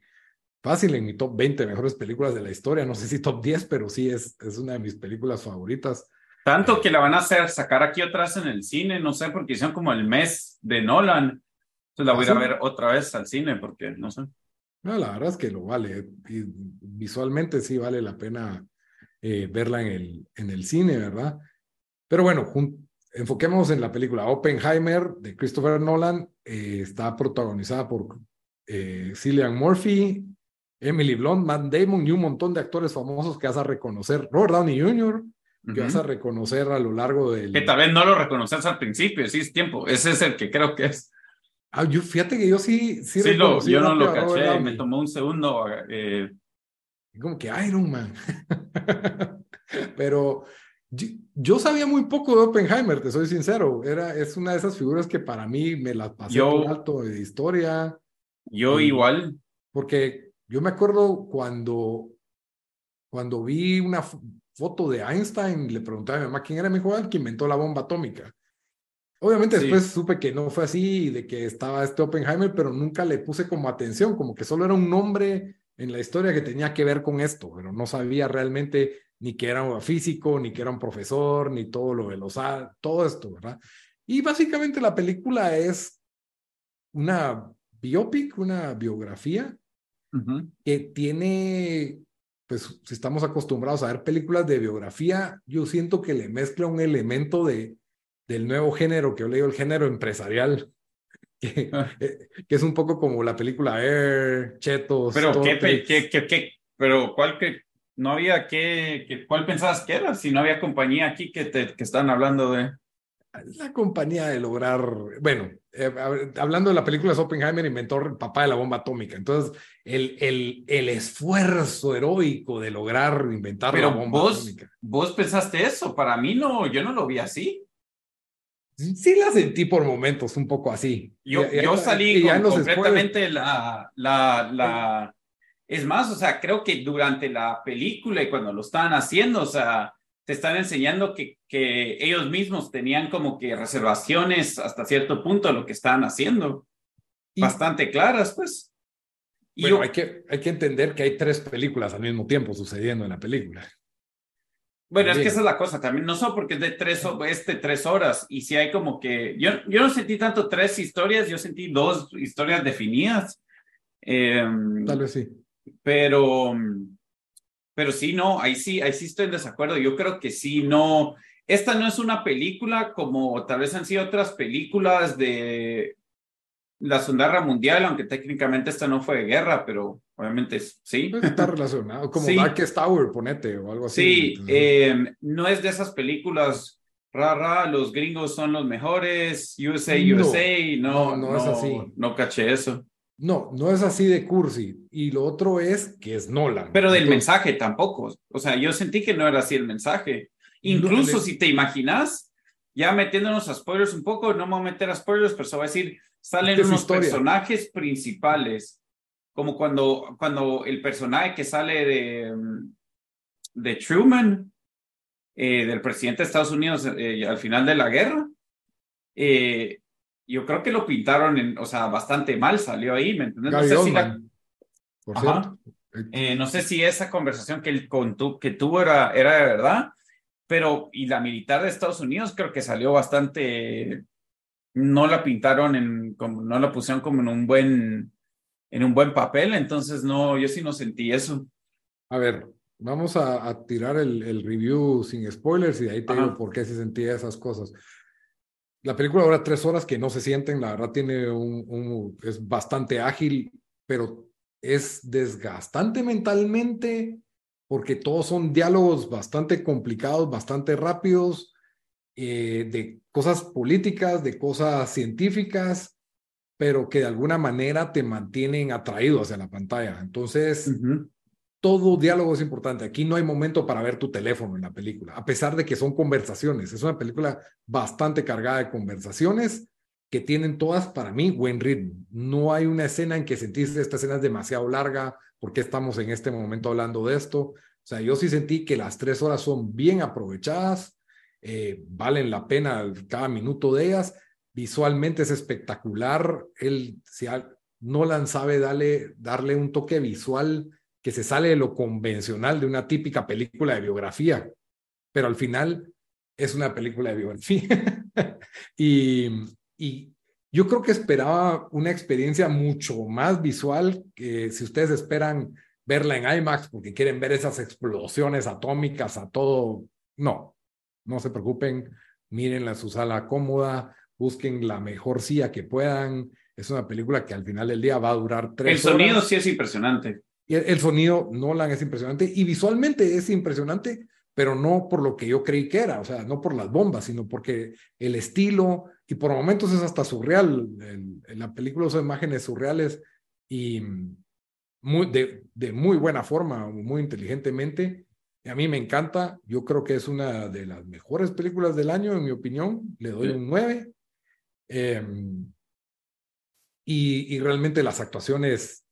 fácil, en mi top 20 mejores películas de la historia. No sé si top 10, pero sí es, es una de mis películas favoritas. Tanto que la van a hacer sacar aquí otras en el cine, no sé, porque hicieron como el mes de Nolan. Entonces la voy a ir a ¿Ah, ver otra vez al cine, porque no sé. No, la verdad es que lo vale. Y visualmente sí vale la pena eh, verla en el, en el cine, ¿verdad? Pero bueno, enfoquemos en la película Oppenheimer de Christopher Nolan. Eh, está protagonizada por eh, Cillian Murphy, Emily Blunt, Matt Damon y un montón de actores famosos que vas a reconocer. Robert Downey Jr., que vas a reconocer a lo largo del. Que tal vez no lo reconoces al principio, sí es tiempo. Ese es el que creo que es. Ah, yo, fíjate que yo sí. Sí, sí lo, yo no lo caché, me tomó un segundo. Eh... Como que Iron Man. Pero yo, sabía muy poco de Oppenheimer, te soy sincero. Era, es una de esas figuras que para mí me las pasé por alto de historia. Yo igual. Porque yo me acuerdo cuando, cuando vi una foto de Einstein, le pregunté a mi mamá quién era mi jugador que inventó la bomba atómica. Obviamente después supe que no fue así, de que estaba este Oppenheimer, pero nunca le puse como atención, como que solo era un nombre en la historia que tenía que ver con esto, pero no sabía realmente ni que era un físico, ni que era un profesor, ni todo lo de los... todo esto, ¿verdad? Y básicamente la película es una biopic, una biografía que tiene, pues si estamos acostumbrados a ver películas de biografía, yo siento que le mezcla un elemento de, del nuevo género que yo le digo el género empresarial, que, eh, que es un poco como la película Air, Chetos. Pero, ¿qué, qué, qué, qué, pero ¿cuál que no había qué, cuál pensabas que era? Si no había compañía aquí que te que están hablando de la compañía de lograr, bueno, eh, hablando de la película de Oppenheimer, inventó el papá de la bomba atómica. Entonces, el, el, el esfuerzo heroico de lograr inventar la bomba vos, atómica. ¿Vos pensaste eso? Para mí no, yo no lo vi así. Sí la sentí por momentos un poco así. Yo, yo salí con, completamente la, la, la... Es más, o sea, creo que durante la película y cuando lo estaban haciendo, o sea, te están enseñando que, que ellos mismos tenían como que reservaciones hasta cierto punto a lo que estaban haciendo. Bastante claras, pues. Y bueno, hay, que, hay que entender que hay tres películas al mismo tiempo sucediendo en la película. Bueno, es que esa es la cosa también, no solo porque es de tres, este, tres horas, y si hay como que, yo, yo no sentí tanto tres historias, yo sentí dos historias definidas. Em, Tal vez sí. Pero, pero sí, no, ahí sí, ahí sí estoy en desacuerdo. Yo creo que sí, no. Esta no es una película como tal vez han sido otras películas de la Segunda Guerra Mundial, aunque técnicamente esta no fue de guerra, pero obviamente sí. Pues está relacionado, como sí. Darkest Tower, ponete, o algo así. Sí, eh, no es de esas películas rara, los gringos son los mejores, USA, no, USA, no, no, no, es así. No caché eso. No, no es así de cursi. Y lo otro es que es Nolan. Pero del Entonces, mensaje tampoco. O sea, yo sentí que no era así el mensaje. Incluso no, si te imaginas, ya metiéndonos a spoilers un poco, no me voy a meter a spoilers, pero se va a decir, salen unos historia. personajes principales, como cuando, cuando el personaje que sale de, de Truman, eh, del presidente de Estados Unidos eh, al final de la guerra, eh, yo creo que lo pintaron, en, o sea, bastante mal salió ahí, ¿me entiendes? No sé, si la... Eh, no sé si esa conversación que, él con tu, que tuvo era, era de verdad, pero y la militar de Estados Unidos creo que salió bastante, no la pintaron en, como, no la pusieron como en un buen, en un buen papel, entonces no, yo sí no sentí eso. A ver, vamos a, a tirar el, el, review sin spoilers y de ahí te Ajá. digo por qué se sentía esas cosas. La película dura tres horas que no se sienten, la verdad tiene un, un, es bastante ágil, pero es desgastante mentalmente porque todos son diálogos bastante complicados, bastante rápidos, eh, de cosas políticas, de cosas científicas, pero que de alguna manera te mantienen atraído hacia la pantalla. Entonces, uh -huh. todo diálogo es importante. Aquí no hay momento para ver tu teléfono en la película, a pesar de que son conversaciones. Es una película bastante cargada de conversaciones que tienen todas, para mí, buen ritmo. No hay una escena en que sentiste esta escena es demasiado larga, ¿por qué estamos en este momento hablando de esto? O sea, yo sí sentí que las tres horas son bien aprovechadas, eh, valen la pena cada minuto de ellas. Visualmente es espectacular. Él, si Nolan sabe darle, darle un toque visual que se sale de lo convencional de una típica película de biografía, pero al final es una película de biografía. y, y yo creo que esperaba una experiencia mucho más visual que si ustedes esperan verla en IMAX porque quieren ver esas explosiones atómicas a todo. No, no se preocupen, mírenla en su sala cómoda, busquen la mejor silla que puedan. Es una película que al final del día va a durar tres El sonido horas. sí es impresionante. Y el, el sonido Nolan es impresionante y visualmente es impresionante, pero no por lo que yo creí que era, o sea, no por las bombas, sino porque el estilo, y por momentos es hasta surreal. En, en la película usa imágenes surreales y muy, de, de, muy buena forma, muy inteligentemente. A mí me encanta, yo creo que es una de las mejores películas del año, en mi opinión. Le doy sí. un 9. Eh, y, y, realmente las actuaciones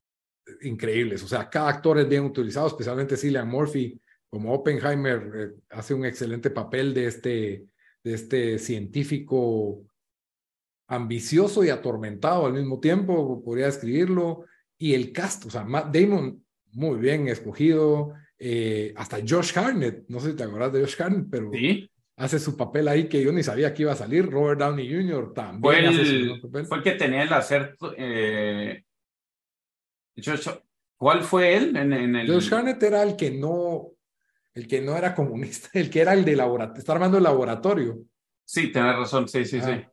increíbles. O sea, cada actor es bien utilizado, especialmente Cillian Murphy, como Oppenheimer, eh, hace un excelente papel de este, de este científico ambicioso y atormentado al mismo tiempo, podría escribirlo. Y el cast, o sea, Matt Damon, muy bien escogido. Eh, hasta Josh Harnett, no sé si te acuerdas de Josh Harnett, pero ¿Sí? hace su papel ahí que yo ni sabía que iba a salir. Robert Downey Jr. también fue el, hace su papel. Fue el que tenía el hacer. Eh, Josh, ¿Cuál fue él? En, en el... Josh Harnett era el que no, el que no era comunista, el que era el de laboratorio, está armando el laboratorio. Sí, tenés razón, sí, sí, ah. sí.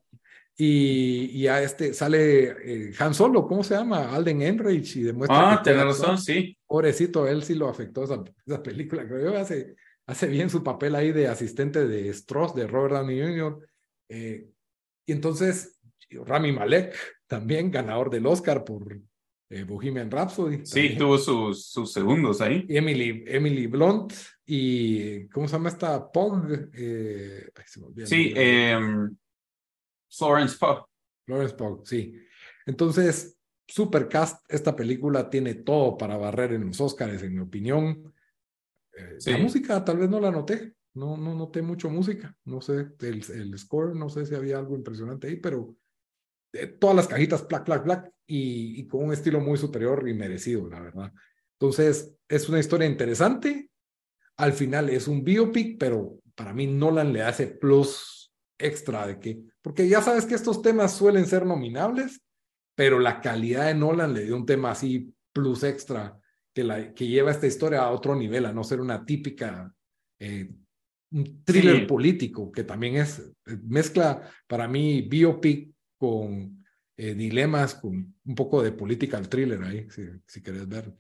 Y, a este sale eh, Han Solo, ¿cómo se llama? Alden Enrich y demuestra. Ah, tiene razón, sí. Pobrecito, él sí lo afectó esa, esa película, creo yo. Hace, hace bien su papel ahí de asistente de Stross, de Robert Downey Jr. Eh, y entonces, Rami Malek, también ganador del Oscar por eh, Bohemian Rhapsody. Sí, tuvo sus, sus segundos ahí. Emily, Emily Blunt y, ¿cómo se llama esta? Pog. Eh, sí, Florence Pugh. Florence Pugh, sí. Entonces, Supercast, esta película tiene todo para barrer en los Oscars, en mi opinión. Eh, la música tal vez no la noté, no, no noté mucho música, no sé, el, el score, no sé si había algo impresionante ahí, pero eh, todas las cajitas, plac, plac, plac, y, y, con un estilo muy superior y merecido, la verdad. Entonces, es una historia interesante. Al final es un biopic, pero para mí Nolan le hace plus extra de que, porque ya sabes que estos temas suelen ser nominables, pero la calidad de Nolan le dio un tema así plus extra que, la, que lleva esta historia a otro nivel, a no ser una típica eh, un thriller político, que también es, eh, mezcla para mí biopic con eh, dilemas, con un poco de political thriller ahí, si, si querés ver.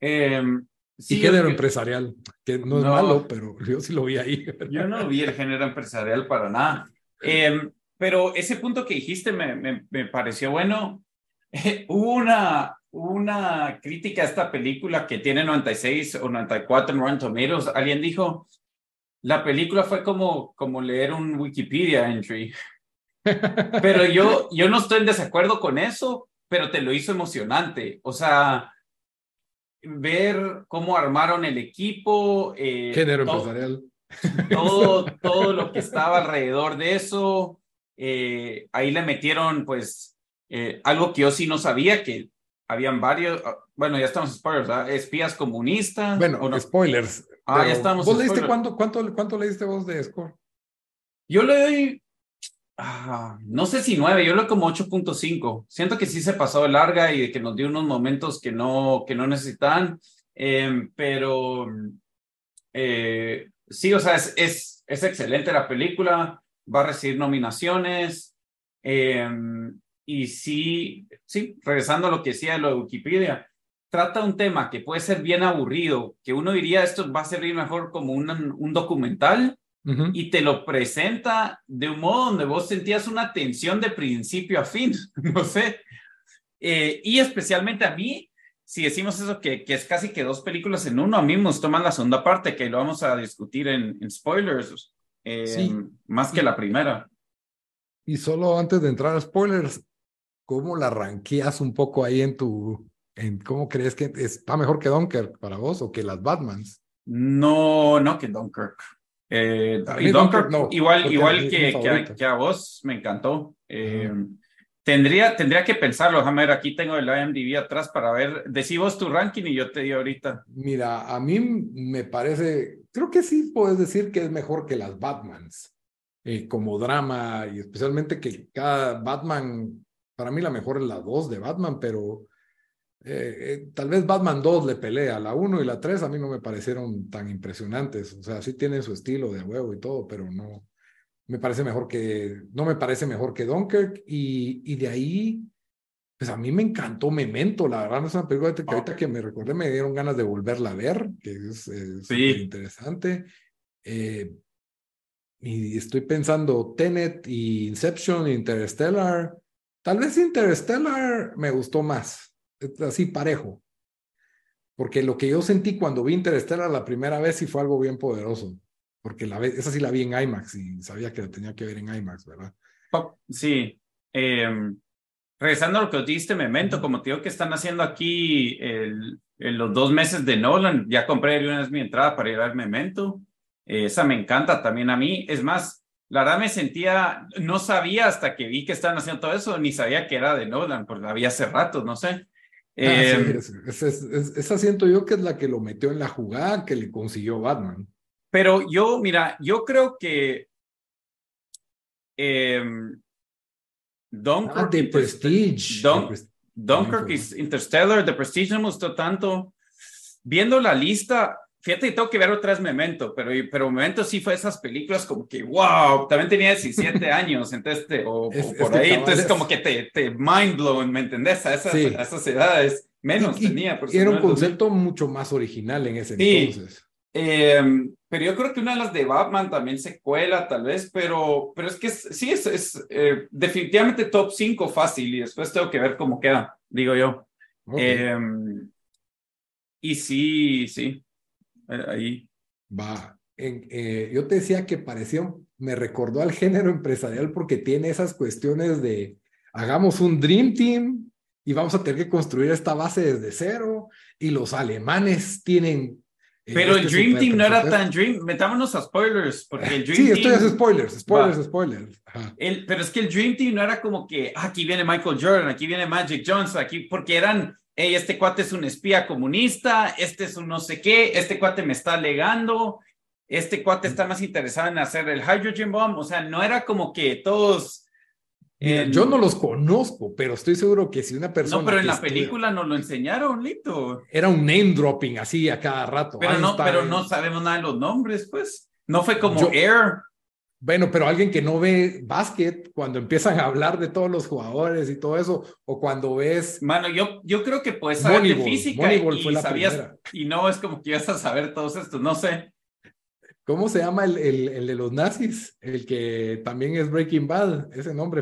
Em, y género empresarial, que no, es malo, pero yo sí lo vi ahí. Yo no vi el género empresarial para nada. Em, pero ese punto que dijiste me, me, me pareció bueno. hubo una, una crítica a esta película que tiene 96 o 94 en Rotten Tomatoes. Alguien dijo, la película fue como, como leer un Wikipedia entry. Pero yo, yo no estoy en desacuerdo con eso, pero te lo hizo emocionante. O sea, ver cómo armaron el equipo. Eh, Género empresarial. Todo, todo lo que estaba alrededor de eso. Eh, ahí le metieron, pues, eh, algo que yo sí no sabía, que habían varios, ah, bueno, ya estamos spoilers, ¿verdad? espías comunistas. Bueno, no? spoilers. Ah, ya estamos. ¿Vos leíste cuánto, cuánto, cuánto leíste vos de score? Yo le doy, ah, no sé si nueve, yo le doy como 8.5. Siento que sí se pasó de larga y que nos dio unos momentos que no, que no necesitan, em, pero eh, sí, o sea, es, es, es excelente la película, va a recibir nominaciones. Eh, y sí, sí, regresando a lo que decía de lo de Wikipedia, trata un tema que puede ser bien aburrido, que uno diría esto va a servir mejor como un, un documental y te lo presenta de un modo donde vos sentías una tensión de principio a fin, no sé. Eh, y especialmente a mí, si decimos eso, que, que, es casi que dos películas en uno, a mí me gustó más la segunda parte, que lo vamos a discutir en, en spoilers, eh, más que la primera. Y solo antes de entrar a spoilers, ¿cómo la ranqueas un poco ahí en tu, en cómo crees que está mejor que Dunkirk para vos o que las Batmans? No, no que Dunkirk. Eh, y Dunkirk, no, igual, igual que, que, a, vos, me encantó. Eh, tendría, tendría que pensarlo. Déjame ver, aquí tengo el IMDb atrás para ver. Decí vos tu ranking y yo te digo ahorita. Mira, a mí me parece, creo que sí puedes decir que es mejor que las Batmans. Eh, como drama y especialmente que cada Batman para mí la mejor es la 2 de Batman, pero eh, eh, tal vez Batman 2 le pelea. La 1 y la 3 a mí no me parecieron tan impresionantes. O sea, sí tienen su estilo de huevo y todo, pero no me parece mejor que, no me parece mejor que Dunkirk. Y, y de ahí, pues a mí me encantó Memento. La verdad, no es una película que ahorita que me recordé me dieron ganas de volverla a ver, que es, interesante. Eh, y estoy pensando Tenet y Inception, Interstellar Tal vez Interstellar me gustó más, así parejo. Porque lo que yo sentí cuando vi Interstellar la primera vez sí fue algo bien poderoso. Porque la esa sí la vi en IMAX y sabía que la tenía que ver en IMAX, ¿verdad? Sí. Em, regresando a lo que dijiste, Memento, como te digo que están haciendo aquí el, en los dos meses de Nolan, ya compré una vez mi entrada para ir al Memento. esa me encanta también a mí. Es más, la verdad me sentía, no sabía hasta que vi que estaban haciendo todo eso, ni sabía que era de Nolan, porque había hace rato, no sé. Ah, eh, esa siento yo que es la que lo metió en la jugada que le consiguió Batman. Pero yo, mira, yo creo que eh, Dunkirk, ah, The Prestige. Dunkirk y Interstellar, The Prestige no me gustó tanto. Viendo la lista, Fíjate, tengo que ver otras Memento, pero, pero Memento sí fue esas películas como que, wow, también tenía 17 años, entonces, te, o, por ahí, entonces como que te, te mind blown, ¿me entendés? A esas, a esas edades, menos tenía. Por era un concepto mucho más original en ese entonces. Eh, pero yo creo que una de las de Batman también se cuela, tal vez, pero, pero es que sí, es, es eh, definitivamente top 5 fácil y después tengo que ver cómo queda, digo yo. Eh, y sí, sí, eh, ahí. Va. En, yo te decía que parecía, me recordó al género empresarial porque tiene esas cuestiones de hagamos un Dream Team y vamos a tener que construir esta base desde cero y los alemanes tienen pero el Dream Team no era tan Dream. Metámonos a spoilers, porque el Dream sí, esto es spoilers, spoilers, spoilers. El, pero es que el Dream Team no era como que ah, aquí viene Michael Jordan, aquí viene Magic Johnson, aquí, porque eran, hey, este cuate es un espía comunista, este es un no sé qué, este cuate me está alegando, este cuate está más interesado en hacer el hydrogen bomb. O sea, no era como que todos yo no los conozco, pero estoy seguro que si una persona. No, pero en la película nos lo enseñaron, Lito. Era un name dropping así a cada rato. Pero, no, pero no sabemos nada de los nombres, pues. No fue como Air. Bueno, pero alguien que no ve básquet, cuando empiezan a hablar de todos los jugadores y todo eso, o cuando ves. Mano, yo, yo creo que puedes saber de física y, sabías, y no es como que ibas a saber todos estos, no sé. ¿Cómo se llama el, el, el, de los nazis? El que también es Breaking Bad, ese nombre,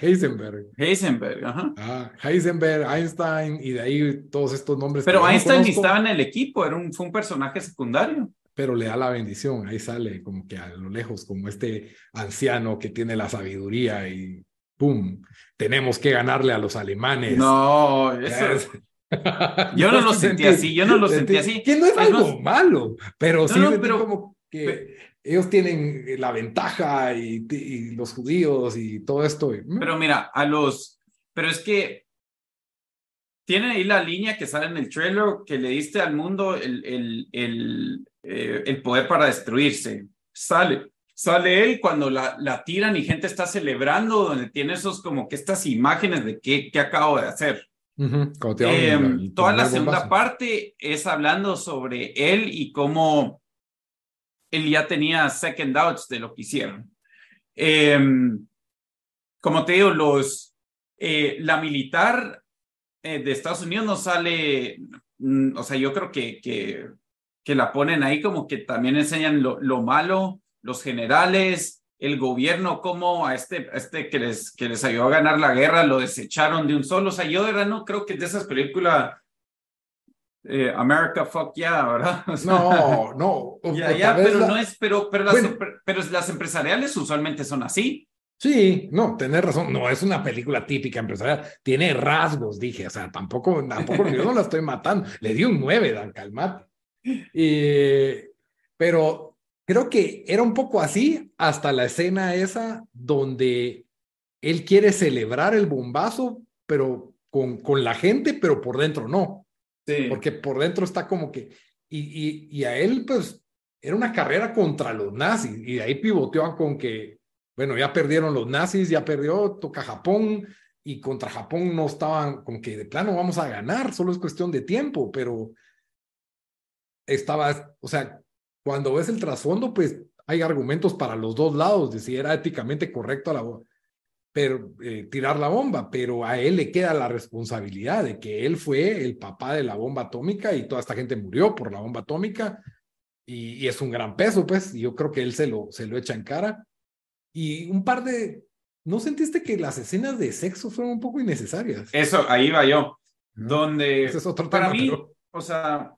Heisenberg. Heisenberg, ajá. Ah, Heisenberg, Einstein, y de ahí todos estos nombres. Pero Einstein estaba en el equipo, era un, fue un personaje secundario. Pero le da la bendición, ahí sale como que a lo lejos, como este anciano que tiene la sabiduría y ¡pum! Tenemos que ganarle a los alemanes. No, eso... Yo no lo sentí así, yo no lo sentí así. Que no es algo malo, pero sí pero, como que ellos tienen la ventaja y, los judíos y todo esto. Pero mira, a los, pero es que tiene ahí la línea que sale en el trailer que le diste al mundo el, el, el, eh, el poder para destruirse. Sale, sale él cuando la, la tiran y gente está celebrando, donde tiene esos como que estas imágenes de qué, qué acabo de hacer. Em, toda la segunda parte es hablando sobre él y cómo él ya tenía second doubts de lo que hicieron. Em, como te digo, los, eh, la militar eh, de Estados Unidos no sale, mm, o sea, yo creo que, que, la ponen ahí como que también enseñan lo, lo malo, los generales, el gobierno, como a este, este que, les, que les ayudó a ganar la guerra, lo desecharon de un solo. O sea, yo de verdad no creo que de esas películas eh, America fuck yeah, ¿verdad? no, no. Ya, ya, pero no es, pero, pero, las, pero las empresariales usualmente son así. Sí, no, tenés razón, no es una película típica empresarial, tiene rasgos, dije, o sea, tampoco, tampoco yo no la estoy matando, le di un 9, Dan Calmate. pero creo que era un poco así hasta la escena esa donde él quiere celebrar el bombazo, pero con, con la gente, pero por dentro no. Porque por dentro está como que, y, y, a él pues era una carrera contra los nazis y de ahí pivoteó con que, bueno, ya perdieron los nazis, ya perdió, toca Japón y contra Japón no estaban como que de plano vamos a ganar, solo es cuestión de tiempo, pero estaba, o sea, cuando ves el trasfondo, pues hay argumentos para los dos lados de si era éticamente correcto a la, pero, eh, tirar la bomba, pero a él le queda la responsabilidad de que él fue el papá de la bomba atómica y toda esta gente murió por la bomba atómica y, es un gran peso, pues, y yo creo que él se lo, se lo echa en cara. Y un par de, ¿no sentiste que las escenas de sexo fueron un poco innecesarias? Eso, ahí va yo, donde es otro para mí, o sea,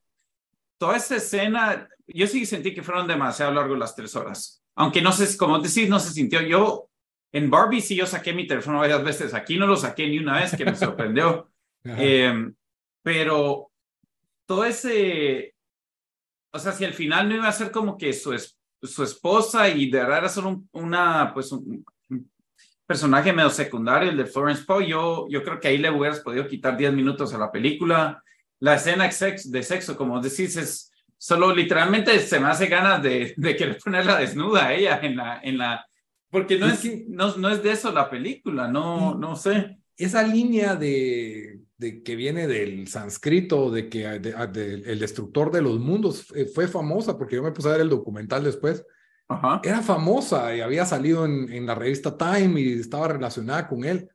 toda esa escena, yo sí sentí que fueron demasiado largos las tres horas. Aunque no sé, como decís, no se sintió. Yo en Barbie sí yo saqué mi teléfono varias veces. Aquí no lo saqué ni una vez, que me sorprendió. Em, pero todo ese, o sea, si al final no iba a ser como que su, su esposa y de verdad era solo una, pues un, personaje medio secundario, el de Florence Poe, yo, yo creo que ahí le hubieras podido quitar 10 minutos a la película. La escena de sexo, como decís, es solo literalmente se me hace ganas de, de querer ponerla desnuda a ella en la, en la, porque no es, no, no, es de eso la película, no, no sé. Esa línea de, de que viene del sánscrito, de que el destructor de los mundos fue famosa, porque yo me puse a ver el documental después. Era famosa y había salido en, en, la revista Time y estaba relacionada con él.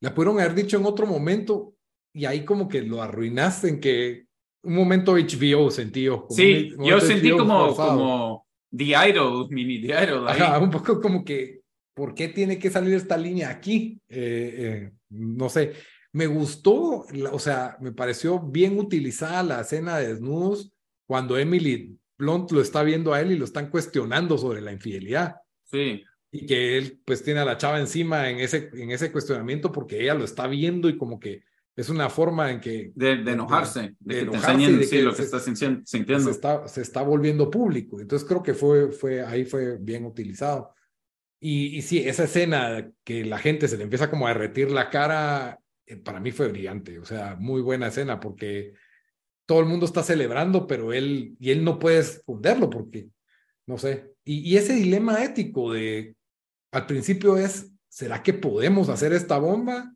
La pudieron haber dicho en otro momento y ahí como que lo arruinaste en que un momento HBO sentí yo. Sí, yo sentí como, como The Idol, mini The Idol. un poco como que, ¿por qué tiene que salir esta línea aquí? Eh, eh, no sé, me gustó, o sea, me pareció bien utilizada la escena de desnudos cuando Emily Blunt lo está viendo a él y lo están cuestionando sobre la infidelidad. Sí. Y que él pues tiene a la chava encima en ese, en ese cuestionamiento porque ella lo está viendo y como que es una forma en que... De, enojarse, de, que enojarse te lo que estás sintiendo. Se está, se está volviendo público. Entonces creo que fue, fue, ahí fue bien utilizado. Y, y sí, esa escena que la gente se le empieza como a derretir la cara, eh, para mí fue brillante. O sea, muy buena escena porque todo el mundo está celebrando, pero él, y él no puede esconderlo porque, no sé. Y, y ese dilema ético de, al principio es, ¿será que podemos hacer esta bomba?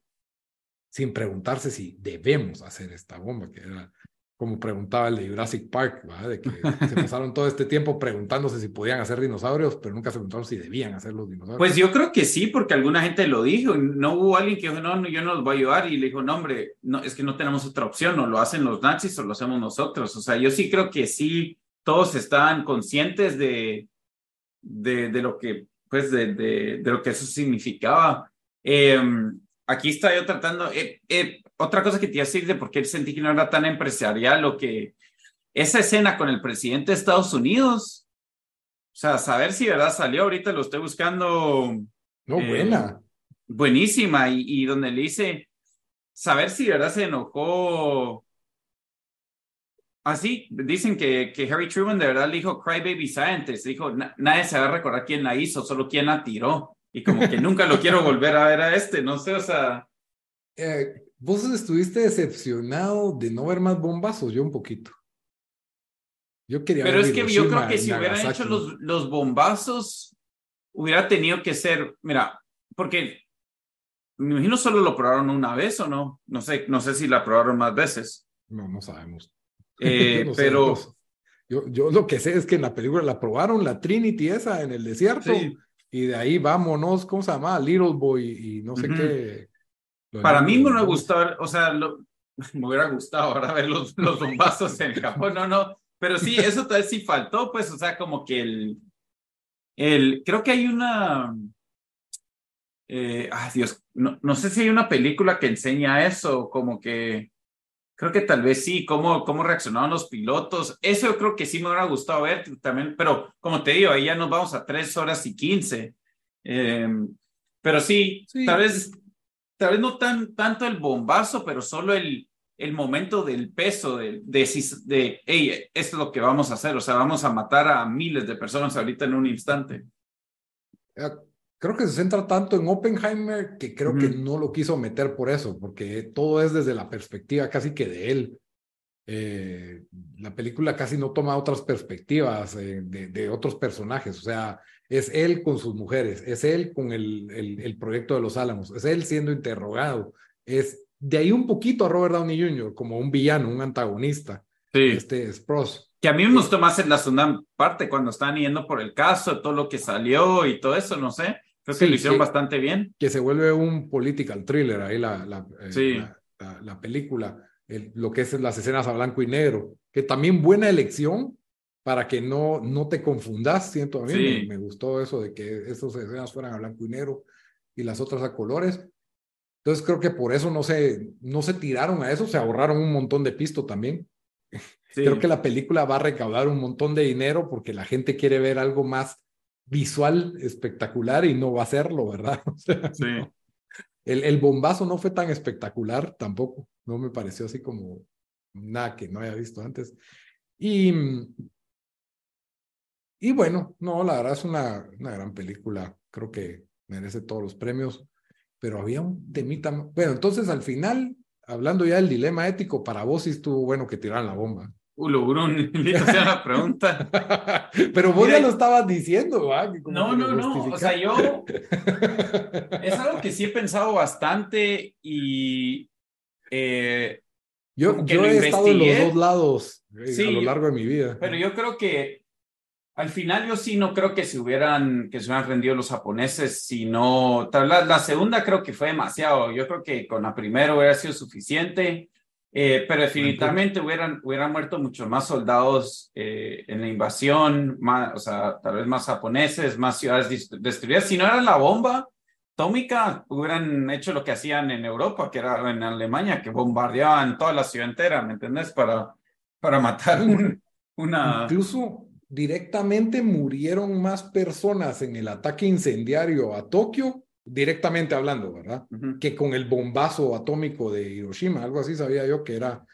Sin preguntarse si debemos hacer esta bomba, que era como preguntaba el de Jurassic Park, de que se pasaron todo este tiempo preguntándose si podían hacer dinosaurios, pero nunca se preguntaron si debían hacer los dinosaurios. Pues yo creo que sí, porque alguna gente lo dijo, no hubo alguien que dijo, no, no yo no los voy a ayudar, y le dijo, no, hombre, no, es que no tenemos otra opción, o lo hacen los nazis o lo hacemos nosotros. O sea, yo sí creo que sí, todos estaban conscientes de, de, de lo que, pues, de, de, de, lo que eso significaba. Eh, aquí está yo tratando, eh, eh, otra cosa que te iba a decir de por qué sentí que no era tan empresarial, lo que esa escena con el presidente de Estados Unidos, o sea, saber si verdad salió, ahorita lo estoy buscando. No, eh, buena. Buenísima, y, y donde le dice, saber si verdad se enojó. Así, dicen que, que Harry Truman de verdad le dijo Cry Baby Scientist, dijo, nadie se va a recordar quién la hizo, solo quién la tiró y como que nunca lo quiero volver a ver a este, no sé, o sea. Eh, Vos estuviste decepcionado de no ver más bombazos, yo un poquito. Yo quería Pero es que yo creo que si hubieran hecho los, los bombazos, hubiera tenido que ser, mira, porque me imagino solo lo probaron una vez o no, no sé, no sé si la probaron más veces. No, no sabemos. Eh, pero yo, yo lo que sé es que en la película la probaron, la Trinity esa en el desierto. Sí y de ahí vámonos, ¿cómo se llama? Little Boy y no sé qué. Para mí me hubiera gustado, o sea, me hubiera gustado ahora ver los, los bombazos en Japón, no, no, pero sí, eso tal vez sí faltó, pues, o sea, como que el, el, creo que hay una, eh, ay Dios, no, no sé si hay una película que enseña eso, como que, Creo que tal vez sí, cómo, cómo reaccionaron los pilotos. Eso yo creo que sí me hubiera gustado ver también, pero como te digo, ahí ya nos vamos a tres horas y quince. Em, pero sí, tal vez, tal vez no tan, tanto el bombazo, pero solo el, el momento del peso, de, de, de, hey, esto es lo que vamos a hacer, o sea, vamos a matar a miles de personas ahorita en un instante creo que se centra tanto en Oppenheimer que creo que no lo quiso meter por eso, porque todo es desde la perspectiva casi que de él. Eh, la película casi no toma otras perspectivas eh, de, de, otros personajes, o sea, es él con sus mujeres, es él con el, el, el, proyecto de los Álamos, es él siendo interrogado, es de ahí un poquito a Robert Downey Jr. como un villano, un antagonista. Sí. Este Spross. Que a mí me gustó más en la segunda parte, cuando estaban yendo por el caso, todo lo que salió y todo eso, no sé. Creo que lo hicieron bastante bien. Que se vuelve un political thriller ahí la, la, eh, la, película, lo que es las escenas a blanco y negro, que también buena elección para que no, no te confundas, siento a mí, me, gustó eso de que esas escenas fueran a blanco y negro y las otras a colores. Entonces creo que por eso no se, no se tiraron a eso, se ahorraron un montón de pisto también. Creo que la película va a recaudar un montón de dinero porque la gente quiere ver algo más visual espectacular y no va a serlo, ¿verdad? sí. el, el, bombazo no fue tan espectacular tampoco, no me pareció así como nada que no haya visto antes. Y, y bueno, no, la verdad es una, una gran película, creo que merece todos los premios, pero había un temita. Bueno, entonces al final, hablando ya del dilema ético, para vos sí estuvo bueno que tiraran la bomba. Ulo Brun, le hacía la pregunta. Pero vos ya lo estabas diciendo. No, no, no. O sea, yo. Es algo que sí he pensado bastante y. Eh, yo yo he estado en los dos lados a lo largo de mi vida. Pero yo creo que al final yo sí no creo que se hubieran, que se hubieran rendido los japoneses, sino la, la segunda creo que fue demasiado. Yo creo que con la primera hubiera sido suficiente, eh, pero definitivamente hubieran, hubieran muerto muchos más soldados eh, en la invasión, más, o sea, tal vez más japoneses, más ciudades destruidas. Si no era la bomba atómica, hubieran hecho lo que hacían en Europa, que era en Alemania, que bombardeaban toda la ciudad entera, ¿me entendés? Para, para matar una... Incluso directamente murieron más personas en el ataque incendiario a Tokio, directamente hablando, ¿verdad? Que con el bombazo atómico de Hiroshima, algo así sabía yo que era,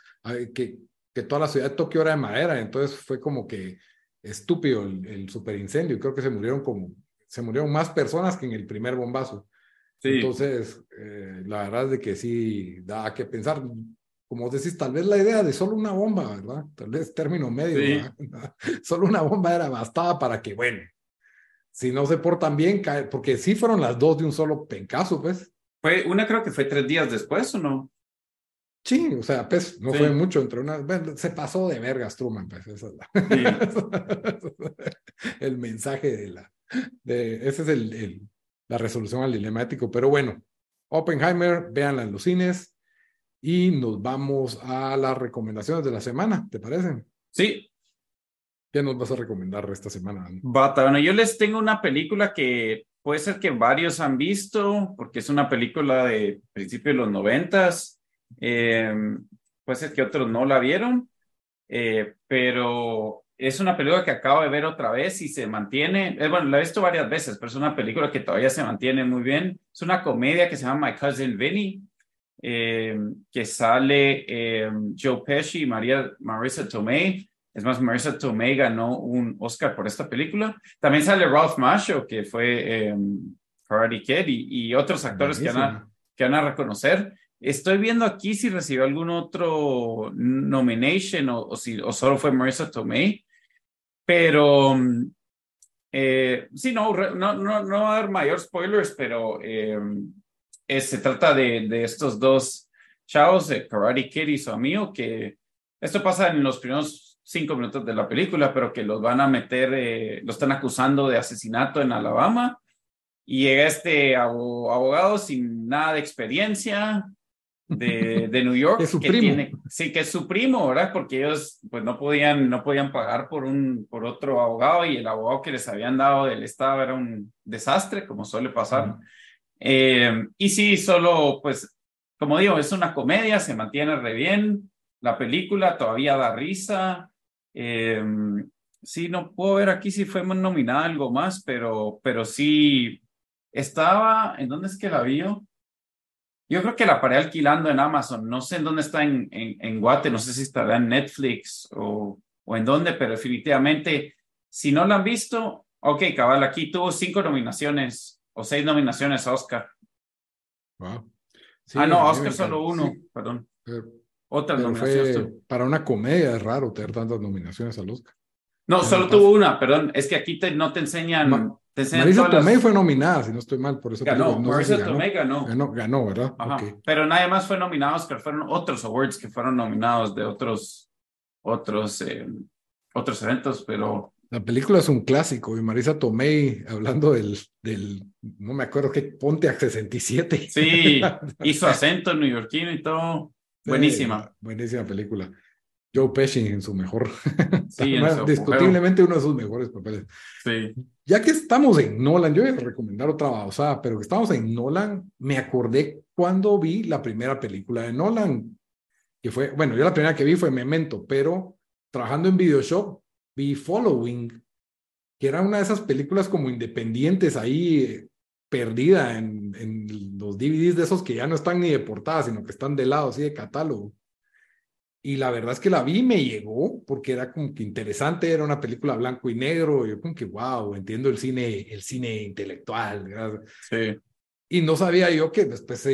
que, que toda la ciudad de Tokio era de madera, entonces fue como que estúpido el, el superincendio, creo que se murieron como, se murieron más personas que en el primer bombazo. Entonces, eh, la verdad es de que sí da que pensar como decís, tal vez la idea de solo una bomba, ¿verdad? Tal vez término medio, solo una bomba era bastada para que, bueno, si no se portan bien, porque sí fueron las dos de un solo pencazo, pues. Fue, una creo que fue tres días después, ¿o no? Sí, o sea, pues no fue mucho entre una. se pasó de vergas Truman, pues. el mensaje de la. De, ese es el, el, la resolución al dilemático. Pero bueno, Oppenheimer, véanla en los cines y nos vamos a las recomendaciones de la semana, ¿te parece? Sí. ¿Qué nos vas a recomendar esta semana? Bata, bueno, yo les tengo una película que puede ser que varios han visto, porque es una película de principios de los noventas. Eh, puede ser que otros no la vieron, eh, pero es una película que acabo de ver otra vez y se mantiene, eh, bueno, la he visto varias veces, pero es una película que todavía se mantiene muy bien. Es una comedia que se llama My Cousin Vinny. Eh, que sale eh, Joe Pesci y María, Marisa Tomei. Es más, Marisa Tomei ganó un Oscar por esta película. También sale Ralph Macchio, que fue eh, Karate Kid, y, otros actores que van, a, que van a reconocer. Estoy viendo aquí si recibió algún otro nomination o, si o solo fue Marisa Tomei, pero eh, sí, no, no, no, no va a haber mayor spoilers, pero se trata de, de, estos dos chavos, de Karate Kid y su amigo, que esto pasa en los primeros cinco minutos de la película, pero que los van a meter, eh, lo están acusando de asesinato en Alabama. Y llega este abogado sin nada de experiencia de, de New York. Es su que primo. Tiene, sí, que es su primo, ¿verdad? Porque ellos pues no podían, no podían pagar por, un, por otro abogado y el abogado que les habían dado del Estado era un desastre, como suele pasar. Eh, y sí, solo, pues, como digo, es una comedia, se mantiene re bien. La película todavía da risa. Eh, sí, no puedo ver aquí si fue nominada algo más, pero, pero sí estaba. ¿En dónde es que la vio? Yo creo que la paré alquilando en Amazon. No sé en dónde está en, en, en Guate, no sé si estará en Netflix o, o en dónde, pero definitivamente, si no la han visto, ok, cabal, aquí tuvo cinco nominaciones o seis nominaciones a Oscar. ah, no, Oscar solo uno, perdón. Otra nominación. Para una comedia es raro tener tantas nominaciones al Oscar. No, solo tuvo una, perdón. Es que aquí te, no te enseñan. te enseñan Marisa Tomei fue nominada, si no estoy mal, por eso. Ganó, no Marisa Tomei ganó. ganó. Ganó, ¿verdad? Pero nadie más fue nominado a Oscar, fueron otros awards que fueron nominados de otros, otros, eh, otros eventos, pero la película es un clásico y Marisa Tomei, hablando del, del no me acuerdo qué, Ponte 67. Sí, hizo acento neoyorquino y todo. Buenísima. buenísima película. Joe Pesci en su mejor, sí, discutiblemente uno de sus mejores papeles. Sí. Ya que estamos en Nolan, yo voy a recomendar otra babosada, pero que estamos en Nolan, me acordé cuando vi la primera película de Nolan, que fue, bueno, yo la primera que vi fue Memento, pero trabajando en Videoshop vi Following, que era una de esas películas como independientes ahí, perdida en, en los DVDs de esos que ya no están ni de portada, sino que están de lado, así de catálogo. Y la verdad es que la vi y me llegó porque era como que interesante, era una película blanco y negro, y yo como que, wow, entiendo el cine, el cine intelectual. Sí. Y no sabía yo que después,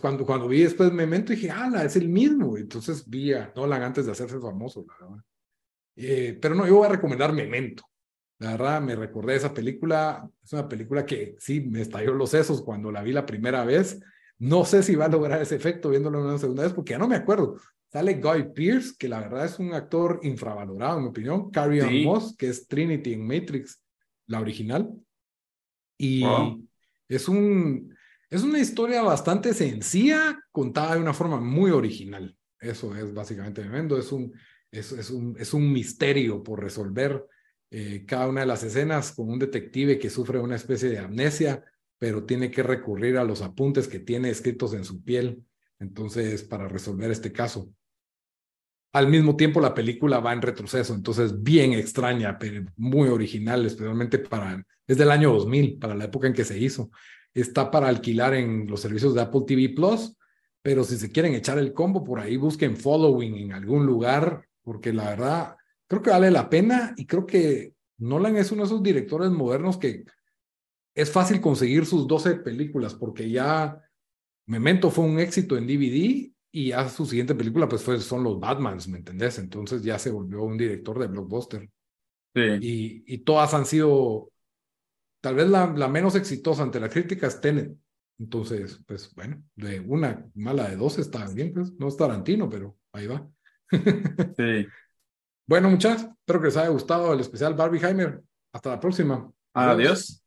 cuando, cuando vi después Memento, dije, ah, es el mismo. Entonces vi a Nolan antes de hacerse famoso, la verdad. Eh, pero no, yo voy a recomendar Memento. La verdad, me recordé esa película. Es una película que sí me estalló los sesos cuando la vi la primera vez. No sé si va a lograr ese efecto viéndolo una segunda vez, porque ya no me acuerdo. Sale Guy Pierce, que la verdad es un actor infravalorado, en mi opinión. Carrie Moss, que es Trinity en Matrix, la original. Y es, un, es una historia bastante sencilla, contada de una forma muy original. Eso es básicamente tremendo. Es un, es, es un, es un misterio por resolver eh, cada una de las escenas con un detective que sufre una especie de amnesia, pero tiene que recurrir a los apuntes que tiene escritos en su piel. Entonces, para resolver este caso. Al mismo tiempo, la película va en retroceso, entonces bien extraña, pero muy original, especialmente para, es del año 2000, para la época en que se hizo. Está para alquilar en los servicios de Apple TV Plus, pero si se quieren echar el combo, por ahí busquen Following en algún lugar, porque la verdad, creo que vale la pena y creo que Nolan es uno de esos directores modernos que es fácil conseguir sus 12 películas, porque ya Memento fue un éxito en DVD y ya su siguiente película, pues fue, son los Batmans, ¿me entendés? Entonces ya se volvió un director de blockbuster. Sí. Y, y todas han sido, tal vez la, la menos exitosa ante la crítica es Tenet. Entonces, pues bueno, de una mala de dos está bien, pues no es Tarantino, pero ahí va. sí. Bueno, muchachos, espero que les haya gustado el especial Barbie Heimer. Hasta la próxima. Adiós.